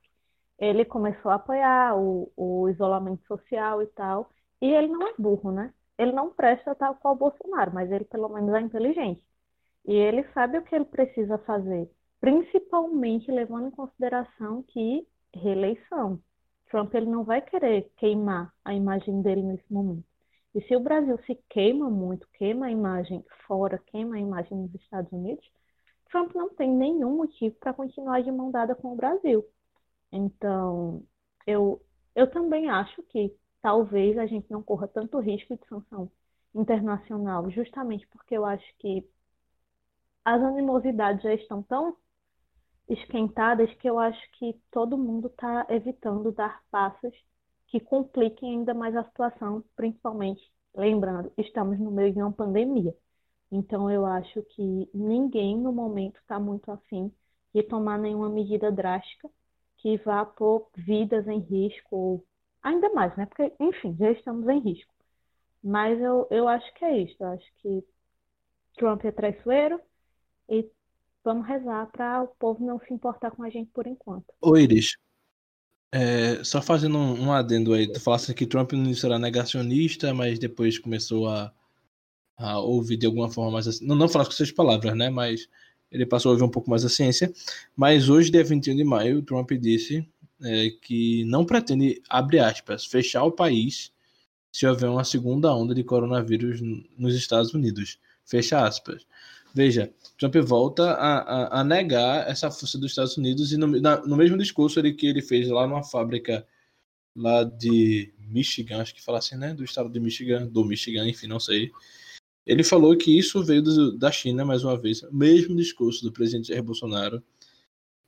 ele começou a apoiar o, o isolamento social e tal, e ele não é burro, né? Ele não presta tal qual Bolsonaro, mas ele pelo menos é inteligente. E ele sabe o que ele precisa fazer, principalmente levando em consideração que reeleição. Trump ele não vai querer queimar a imagem dele nesse momento. E se o Brasil se queima muito, queima a imagem fora, queima a imagem nos Estados Unidos, Trump não tem nenhum motivo para continuar de mão dada com o Brasil. Então, eu, eu também acho que talvez a gente não corra tanto risco de sanção internacional, justamente porque eu acho que as animosidades já estão tão esquentadas que eu acho que todo mundo está evitando dar passos que compliquem ainda mais a situação, principalmente, lembrando, estamos no meio de uma pandemia. Então eu acho que ninguém no momento está muito afim de tomar nenhuma medida drástica que vá pôr vidas em risco, ou ainda mais, né? Porque, enfim, já estamos em risco. Mas eu, eu acho que é isso. Eu acho que Trump é traiçoeiro e vamos rezar para o povo não se importar com a gente por enquanto. Ô Iris, é, só fazendo um, um, adendo aí, tu falasse que Trump no início era negacionista, mas depois começou a, a ouvir de alguma forma mais. Não, não falasse com essas palavras, né? Mas ele passou a ouvir um pouco mais a ciência. Mas hoje, dia 21 de maio, Trump disse é, que não pretende, abre aspas, fechar o país se houver uma segunda onda de coronavírus nos Estados Unidos. Fecha aspas. Veja, Trump volta a, a, a negar essa força dos Estados Unidos e no, na, no mesmo discurso ele, que ele fez lá numa fábrica lá de Michigan, acho que fala assim, né? Do estado de Michigan, do Michigan, enfim, não sei. Ele falou que isso veio do, da China, mais uma vez, mesmo discurso do presidente Jair Bolsonaro.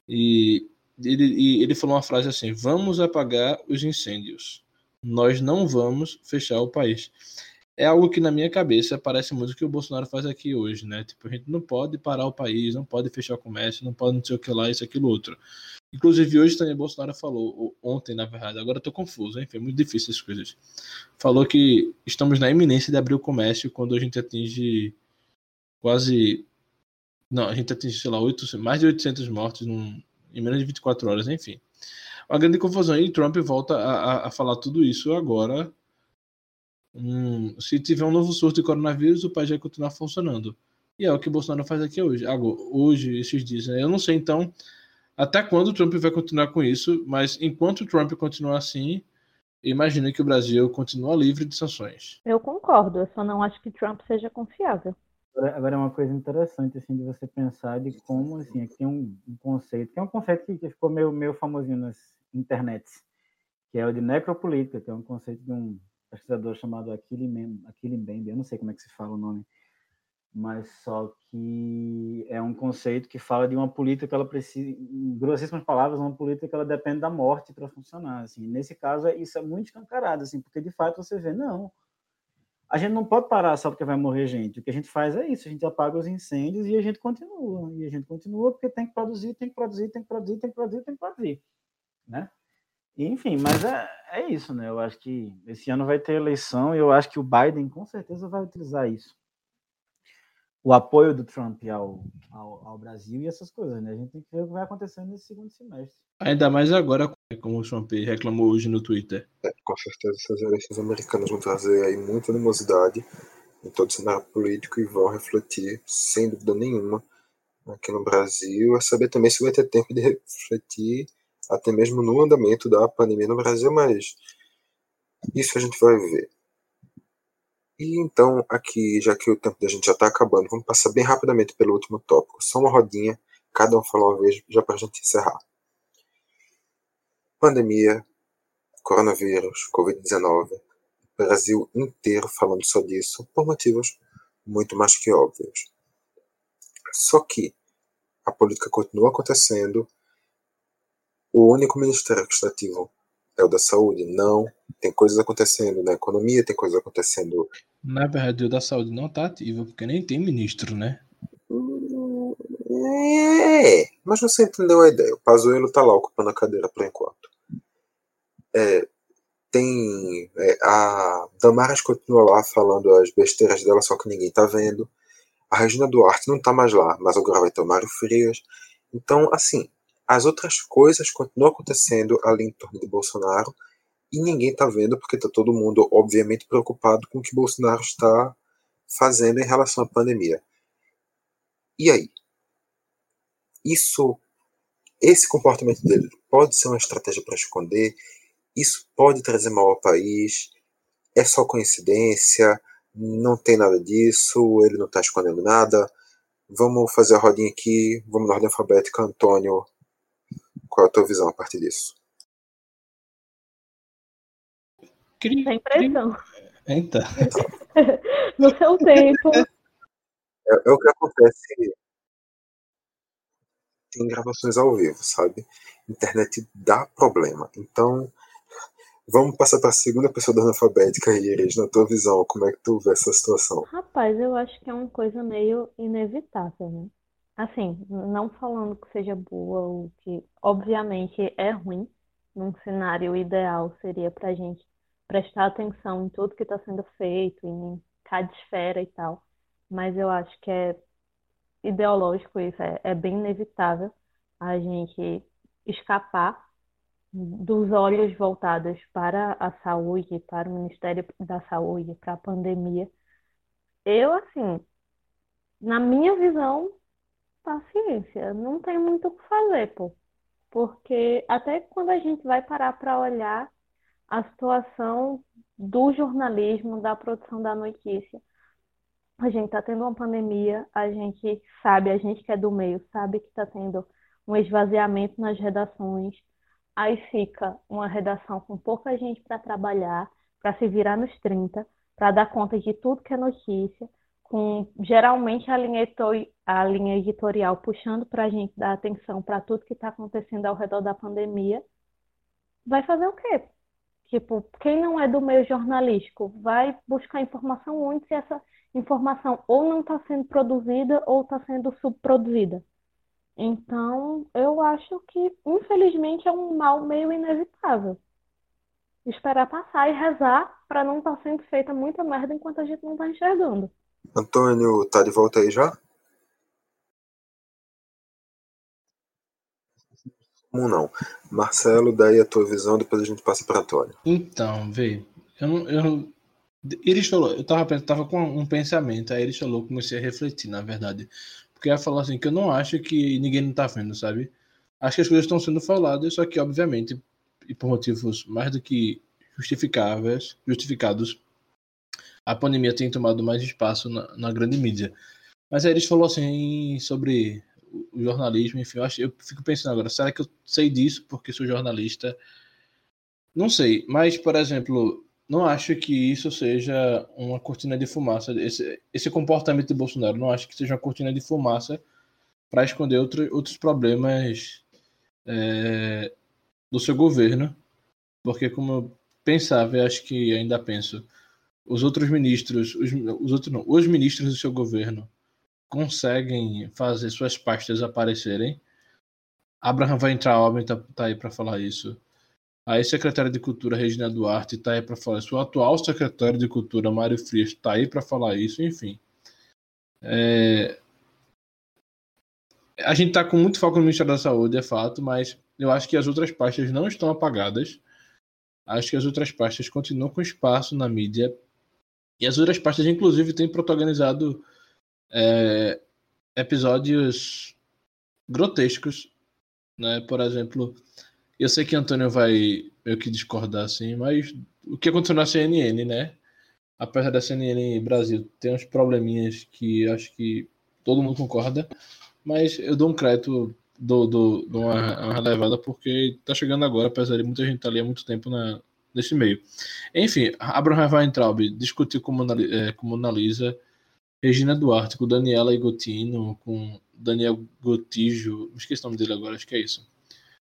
E ele, e ele falou uma frase assim: vamos apagar os incêndios. Nós não vamos fechar o país. É algo que na minha cabeça parece muito o que o Bolsonaro faz aqui hoje, né? Tipo, a gente não pode parar o país, não pode fechar o comércio, não pode não sei o que lá, isso, aquilo, outro. Inclusive, hoje também Bolsonaro falou, ontem, na verdade, agora estou confuso, enfim, é muito difícil essas coisas. Falou que estamos na iminência de abrir o comércio quando a gente atinge quase. Não, a gente atinge, sei lá, 8, mais de 800 mortos num, em menos de 24 horas, enfim. Uma grande confusão. E Trump volta a, a, a falar tudo isso agora. Hum, se tiver um novo surto de coronavírus, o país vai continuar funcionando. E é o que Bolsonaro faz aqui hoje. Agora, hoje, esses dias. Né? Eu não sei, então até quando o Trump vai continuar com isso, mas enquanto o Trump continuar assim, imagine que o Brasil continua livre de sanções. Eu concordo, eu só não acho que Trump seja confiável. Agora é uma coisa interessante assim de você pensar de como assim aqui tem um, um conceito que é um conceito que, que ficou meio meio famosinho nas internets, que é o de necropolítica, que é um conceito de um pesquisador chamado Achille Mbembe, eu não sei como é que se fala o nome, mas só que é um conceito que fala de uma política que ela precisa, em grossíssimas palavras, uma política que ela depende da morte para funcionar. Assim. Nesse caso, isso é muito escancarado, assim, porque de fato você vê, não, a gente não pode parar só porque vai morrer gente. O que a gente faz é isso, a gente apaga os incêndios e a gente continua. E a gente continua porque tem que produzir, tem que produzir, tem que produzir, tem que produzir, tem que produzir, né? Enfim, mas é, é isso, né? Eu acho que esse ano vai ter eleição e eu acho que o Biden com certeza vai utilizar isso o apoio do Trump ao, ao, ao, Brasil e essas coisas, né? A gente tem que ver o que vai acontecer nesse segundo semestre. Ainda mais agora, como o Trump reclamou hoje no Twitter. É, com certeza essas eleições americanas vão trazer aí muita animosidade em todo o cenário político e vão refletir, sem dúvida nenhuma, aqui no Brasil. É saber também se vai ter tempo de refletir até mesmo no andamento da pandemia no Brasil, mas isso a gente vai ver. E então, aqui, já que o tempo da gente já está acabando, vamos passar bem rapidamente pelo último tópico. Só uma rodinha, cada um fala uma vez, já para a gente encerrar. Pandemia, coronavírus, Covid-19, Brasil inteiro falando só disso, por motivos muito mais que óbvios. Só que a política continua acontecendo, o único ministério administrativo é o da saúde. Não, tem coisas acontecendo na economia, tem coisas acontecendo. Na verdade, o da saúde não está ativo, porque nem tem ministro, né? É, mas você entendeu a ideia. O Pazuello tá lá ocupando a cadeira por enquanto. É, tem. É, a Damares continua lá falando as besteiras dela, só que ninguém tá vendo. A Regina Duarte não tá mais lá, mas agora vai ter o Mário Frias. Então, assim, as outras coisas continuam acontecendo ali em torno de Bolsonaro e ninguém está vendo porque está todo mundo, obviamente, preocupado com o que Bolsonaro está fazendo em relação à pandemia. E aí? Isso, esse comportamento dele pode ser uma estratégia para esconder? Isso pode trazer mal ao país? É só coincidência? Não tem nada disso? Ele não está escondendo nada? Vamos fazer a rodinha aqui. Vamos na ordem alfabética. Antônio, qual é a tua visão a partir disso? Sem pressão. Eita. <laughs> no seu tempo. É, é, o que acontece em gravações ao vivo, sabe? Internet dá problema. Então, vamos passar para a segunda pessoa da alfabética, Iris, na tua visão, como é que tu vê essa situação? Rapaz, eu acho que é uma coisa meio inevitável, né? Assim, não falando que seja boa ou que, obviamente, é ruim. Num cenário ideal seria para a gente prestar atenção em tudo que está sendo feito, em cada esfera e tal. Mas eu acho que é ideológico isso, é, é bem inevitável a gente escapar dos olhos voltados para a saúde, para o Ministério da Saúde, para a pandemia. Eu, assim, na minha visão, paciência, não tem muito o que fazer, pô. Porque até quando a gente vai parar para olhar a situação do jornalismo, da produção da notícia, a gente está tendo uma pandemia, a gente sabe, a gente que é do meio, sabe que está tendo um esvaziamento nas redações, aí fica uma redação com pouca gente para trabalhar, para se virar nos 30, para dar conta de tudo que é notícia, com geralmente a linha, a linha editorial puxando para a gente dar atenção para tudo que está acontecendo ao redor da pandemia, vai fazer o quê? Tipo, quem não é do meio jornalístico vai buscar informação onde se essa informação ou não está sendo produzida ou está sendo subproduzida. Então, eu acho que, infelizmente, é um mal meio inevitável. Esperar passar e rezar para não estar tá sendo feita muita merda enquanto a gente não está enxergando. Antônio, tá de volta aí já? Como não? Marcelo, daí a tua visão, depois a gente passa para Antônio. Então, vê, eu não, eu falou, eu tava, tava com um pensamento, aí Iris falou, comecei a refletir, na verdade. Porque ela falou assim, que eu não acho que ninguém não tá vendo, sabe? Acho que as coisas estão sendo faladas, só que, obviamente, e por motivos mais do que justificáveis, justificados, a pandemia tem tomado mais espaço na, na grande mídia. Mas aí eles falou assim sobre o jornalismo, enfim, eu, acho, eu fico pensando agora, será que eu sei disso porque sou jornalista? Não sei, mas, por exemplo, não acho que isso seja uma cortina de fumaça. Esse, esse comportamento de Bolsonaro, não acho que seja uma cortina de fumaça para esconder outro, outros problemas é, do seu governo. Porque, como eu pensava, e acho que ainda penso, os outros ministros, os, os, outros não, os ministros do seu governo conseguem fazer suas pastas aparecerem. Abraham vai entrar, homem tá, tá aí para falar isso. A ex-secretária de Cultura, Regina Duarte, está aí para falar isso. O atual secretário de Cultura, Mário Frias, está aí para falar isso. Enfim. É... A gente está com muito foco no Ministério da Saúde, é fato, mas eu acho que as outras pastas não estão apagadas. Acho que as outras pastas continuam com espaço na mídia. E as outras pastas, inclusive, têm protagonizado é... episódios grotescos. Né? Por exemplo, eu sei que Antônio vai meio que discordar assim, mas o que aconteceu na CNN, né? Apesar da CNN Brasil ter uns probleminhas que acho que todo mundo concorda, mas eu dou um crédito, dou, uma, uma relevada porque tá chegando agora, apesar de muita gente estar tá ali há muito tempo na, nesse meio. Enfim, Abraham Weintraub discutiu como, é, como analisa Regina Duarte com Daniela Igotino, com Daniel Gotijo, esqueci o nome dele agora, acho que é isso.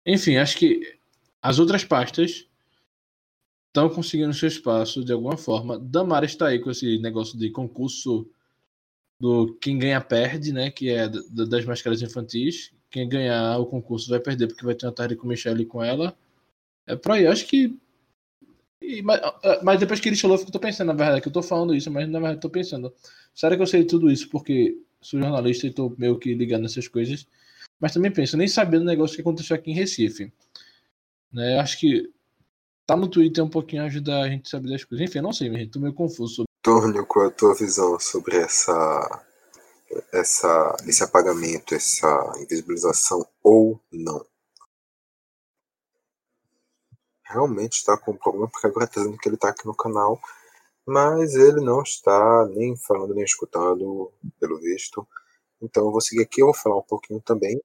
Enfim, acho que as outras pastas estão conseguindo seu espaço de alguma forma. Damara está aí com esse negócio de concurso do quem ganha perde, né? Que é das máscaras infantis. Quem ganhar o concurso vai perder porque vai ter uma tarde com Michelle com ela. É por aí, acho que. Mas, ah, mas, depois que ele falou, eu tô pensando, na verdade, que eu tô falando isso, mas na verdade eu tô pensando. Será que eu sei tudo isso porque sou jornalista e tô meio que ligado nessas coisas? Mas também penso, nem sabendo o negócio que aconteceu aqui em Recife. Né? Acho que tá no Twitter um pouquinho ajudar a gente a saber das coisas. Enfim, não sei, mas tô meio confuso. Tônio, qual é a tua visão sobre essa, essa, esse apagamento, essa invisibilização ou não? Realmente está com um problema, porque agora está dizendo que ele está aqui no canal, mas ele não está nem falando nem escutando, pelo visto. Então eu vou seguir aqui, eu vou falar um pouquinho também.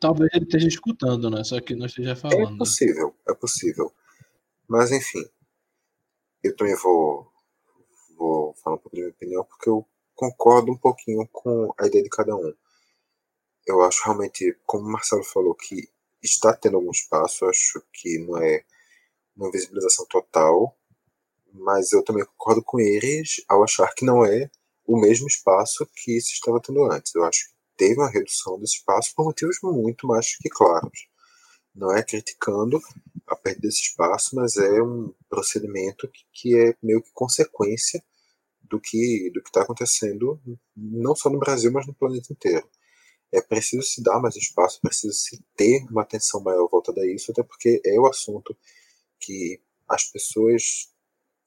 Talvez ele esteja escutando, né? Só que não esteja falando. É possível, é possível. Mas enfim, eu também vou, vou falar um pouco da minha opinião, porque eu concordo um pouquinho com a ideia de cada um. Eu acho realmente, como o Marcelo falou, que está tendo algum espaço, acho que não é uma visibilização total, mas eu também concordo com eles ao achar que não é o mesmo espaço que se estava tendo antes. Eu acho que teve uma redução desse espaço por motivos muito mais que claros. Não é criticando a perda desse espaço, mas é um procedimento que, que é meio que consequência do que do que está acontecendo não só no Brasil, mas no planeta inteiro. É preciso se dar mais espaço, preciso se ter uma atenção maior voltada a isso, até porque é o assunto que as pessoas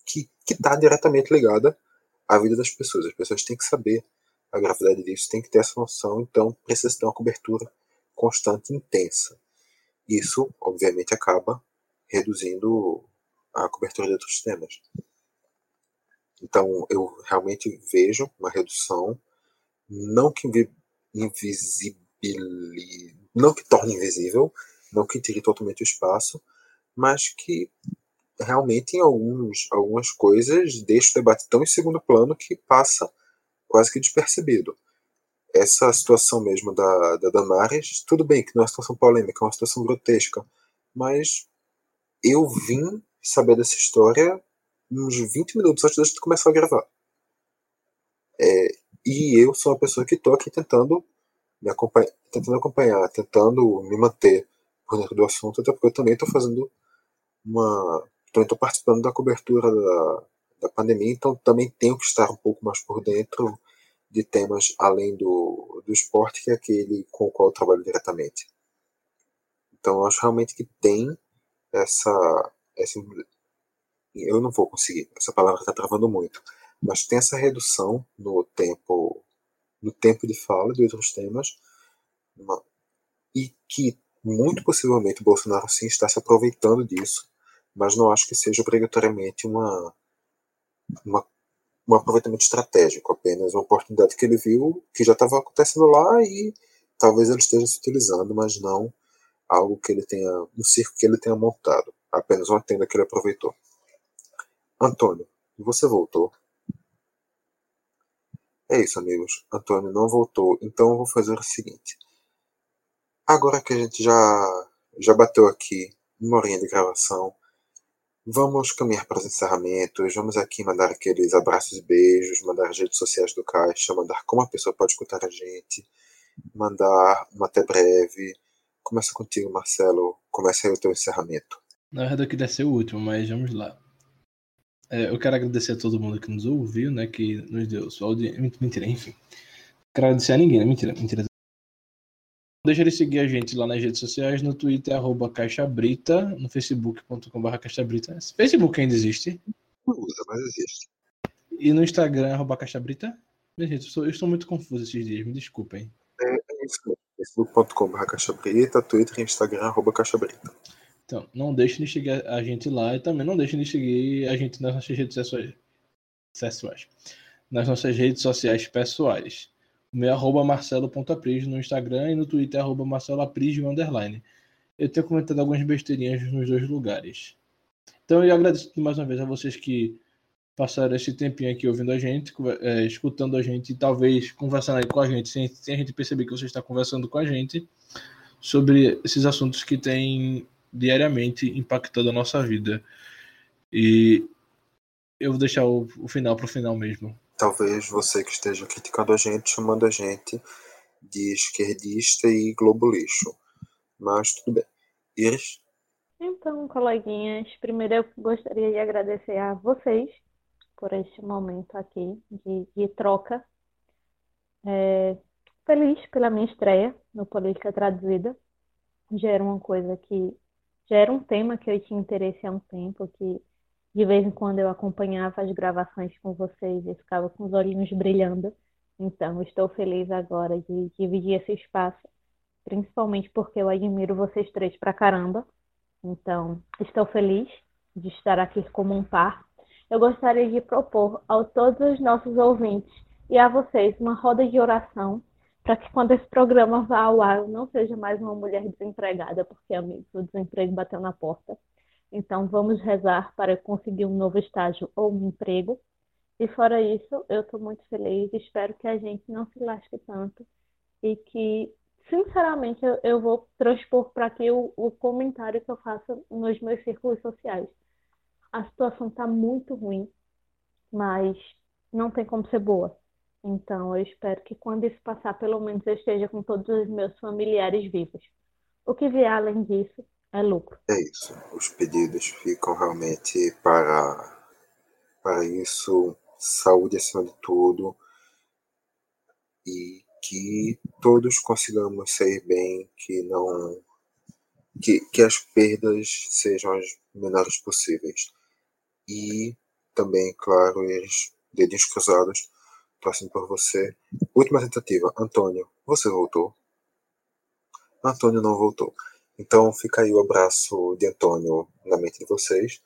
que está diretamente ligada à vida das pessoas. As pessoas têm que saber a gravidade disso, têm que ter essa noção, então precisa ter uma cobertura constante intensa. Isso, obviamente, acaba reduzindo a cobertura de outros temas. Então, eu realmente vejo uma redução, não que invisibilize, não que torne invisível, não que tire totalmente o espaço, mas que realmente em alguns, algumas coisas deixa o debate tão em segundo plano que passa quase que despercebido. Essa situação mesmo da, da Damares, tudo bem que não é uma situação polêmica, é uma situação grotesca, mas eu vim saber dessa história uns 20 minutos antes de começar a gravar. É, e eu sou uma pessoa que estou aqui tentando me acompanhar, tentando acompanhar, tentando me manter por dentro do assunto, até porque eu também estou fazendo uma. Também estou participando da cobertura da, da pandemia, então também tenho que estar um pouco mais por dentro de temas além do, do esporte, que é aquele com o qual eu trabalho diretamente. Então eu acho realmente que tem essa, essa eu não vou conseguir, essa palavra está travando muito, mas tem essa redução no tempo no tempo de fala de outros temas uma, e que muito possivelmente Bolsonaro sim está se aproveitando disso, mas não acho que seja obrigatoriamente uma, uma um aproveitamento estratégico, apenas uma oportunidade que ele viu que já estava acontecendo lá e talvez ele esteja se utilizando, mas não algo que ele tenha, um circo que ele tenha montado, apenas uma tenda que ele aproveitou. Antônio, você voltou? É isso, amigos. Antônio não voltou, então eu vou fazer o seguinte. Agora que a gente já, já bateu aqui uma horinha de gravação, vamos caminhar para os encerramentos. Vamos aqui mandar aqueles abraços e beijos, mandar as redes sociais do Caixa, mandar como a pessoa pode escutar a gente, mandar um até breve. Começa contigo, Marcelo. Começa aí o teu encerramento. Na verdade, eu queria ser o último, mas vamos lá. É, eu quero agradecer a todo mundo que nos ouviu, né? Que nos deu sua audiência. Mentira, enfim. Quero agradecer a ninguém, né? Mentira, mentira. Deixa de seguir a gente lá nas redes sociais, no Twitter, arroba caixabrita, no facebook.com.br caixabrita. Facebook ainda existe? Não usa, mas existe. E no Instagram, arroba caixabrita? Minha gente, eu estou, eu estou muito confuso esses dias, me desculpem. É, é isso facebook.com.br caixabrita, Twitter e Instagram, arroba caixabrita. Então, não deixem de seguir a gente lá e também não deixem de seguir a gente nas nossas redes sociais. Nas nossas redes sociais pessoais. O meu é arroba no Instagram e no Twitter arroba marceloapris. Eu tenho comentado algumas besteirinhas nos dois lugares. Então eu agradeço mais uma vez a vocês que passaram esse tempinho aqui ouvindo a gente, é, escutando a gente e talvez conversando aí com a gente, sem, sem a gente perceber que você está conversando com a gente sobre esses assuntos que têm diariamente impactando a nossa vida. E eu vou deixar o, o final para o final mesmo. Talvez você que esteja criticando a gente, chamando a gente de esquerdista e globo lixo. Mas tudo bem. Iris? Então, coleguinhas, primeiro eu gostaria de agradecer a vocês por este momento aqui de, de troca. É, feliz pela minha estreia no Política Traduzida. Já era uma coisa que já era um tema que eu tinha interesse há um tempo, que de vez em quando eu acompanhava as gravações com vocês e ficava com os olhinhos brilhando. Então, estou feliz agora de dividir esse espaço, principalmente porque eu admiro vocês três pra caramba. Então, estou feliz de estar aqui como um par. Eu gostaria de propor a todos os nossos ouvintes e a vocês uma roda de oração para que quando esse programa vá ao ar, eu não seja mais uma mulher desempregada, porque, amigos, o desemprego bateu na porta. Então, vamos rezar para conseguir um novo estágio ou um emprego. E fora isso, eu estou muito feliz. Espero que a gente não se lasque tanto e que, sinceramente, eu, eu vou transpor para aqui o, o comentário que eu faço nos meus círculos sociais. A situação está muito ruim, mas não tem como ser boa. Então, eu espero que quando isso passar, pelo menos eu esteja com todos os meus familiares vivos. O que vier além disso é lucro. É isso. Os pedidos ficam realmente para, para isso, saúde acima de tudo, e que todos consigamos sair bem, que não que, que as perdas sejam as menores possíveis. E também, claro, eles, dedinhos cruzados, torcem por você. Última tentativa, Antônio, você voltou? Antônio não voltou. Então fica aí o abraço de Antônio na mente de vocês.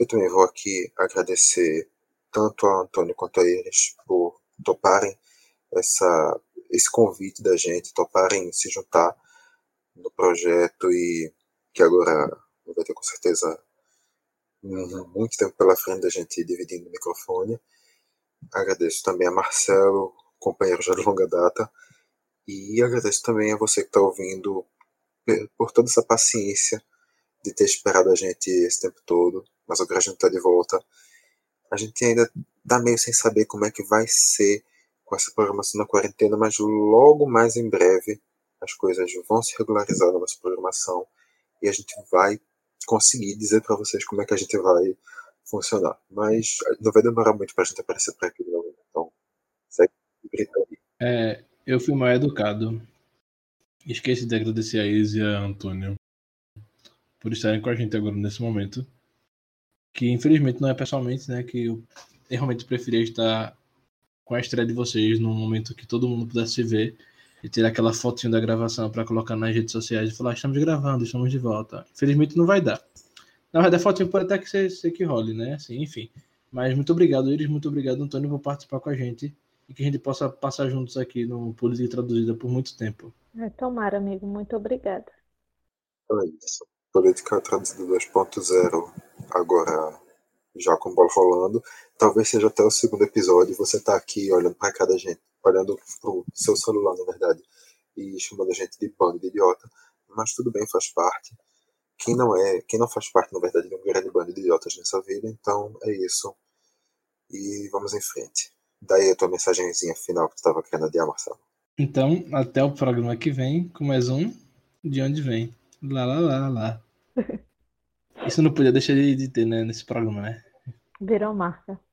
Eu também vou aqui agradecer tanto a Antônio quanto a eles por toparem essa, esse convite da gente, toparem se juntar no projeto e que agora vai ter com certeza muito tempo pela frente da gente dividindo o microfone. Agradeço também a Marcelo, companheiro já de longa data, e agradeço também a você que está ouvindo por toda essa paciência de ter esperado a gente esse tempo todo, mas agora a gente está de volta. A gente ainda está meio sem saber como é que vai ser com essa programação na quarentena, mas logo mais em breve as coisas vão se regularizar na nossa programação e a gente vai conseguir dizer para vocês como é que a gente vai funcionar. Mas não vai demorar muito para a gente aparecer por aqui novo. Então, segue aí. É, eu fui mal educado. Esqueci de agradecer a Isa e a Antônio por estarem com a gente agora nesse momento. Que infelizmente não é pessoalmente, né? Que eu realmente preferia estar com a estreia de vocês num momento que todo mundo pudesse se ver e ter aquela fotinho da gravação para colocar nas redes sociais e falar: estamos gravando, estamos de volta. Infelizmente não vai dar. Na verdade, a fotinho pode até que ser, que role, né? Assim, enfim. Mas muito obrigado, Iris. Muito obrigado, Antônio, por participar com a gente e que a gente possa passar juntos aqui no Política Traduzida por muito tempo. É, tomara, amigo. Muito obrigada. É isso. Política Traduzida 2.0 agora já com bola rolando. Talvez seja até o segundo episódio. Você tá aqui olhando para cada gente, olhando pro seu celular, na verdade, e chamando a gente de bando de idiota. Mas tudo bem, faz parte. Quem não é, quem não faz parte, na verdade, de um grande bando de idiotas nessa vida, então é isso. E vamos em frente. Daí a tua mensagenzinha final que tu estava querendo adiar, Marcelo. Então, até o programa que vem, com mais um De Onde Vem. Lá, lá, lá, lá. <laughs> Isso não podia deixar de ter, né, nesse programa, né? Virou marca.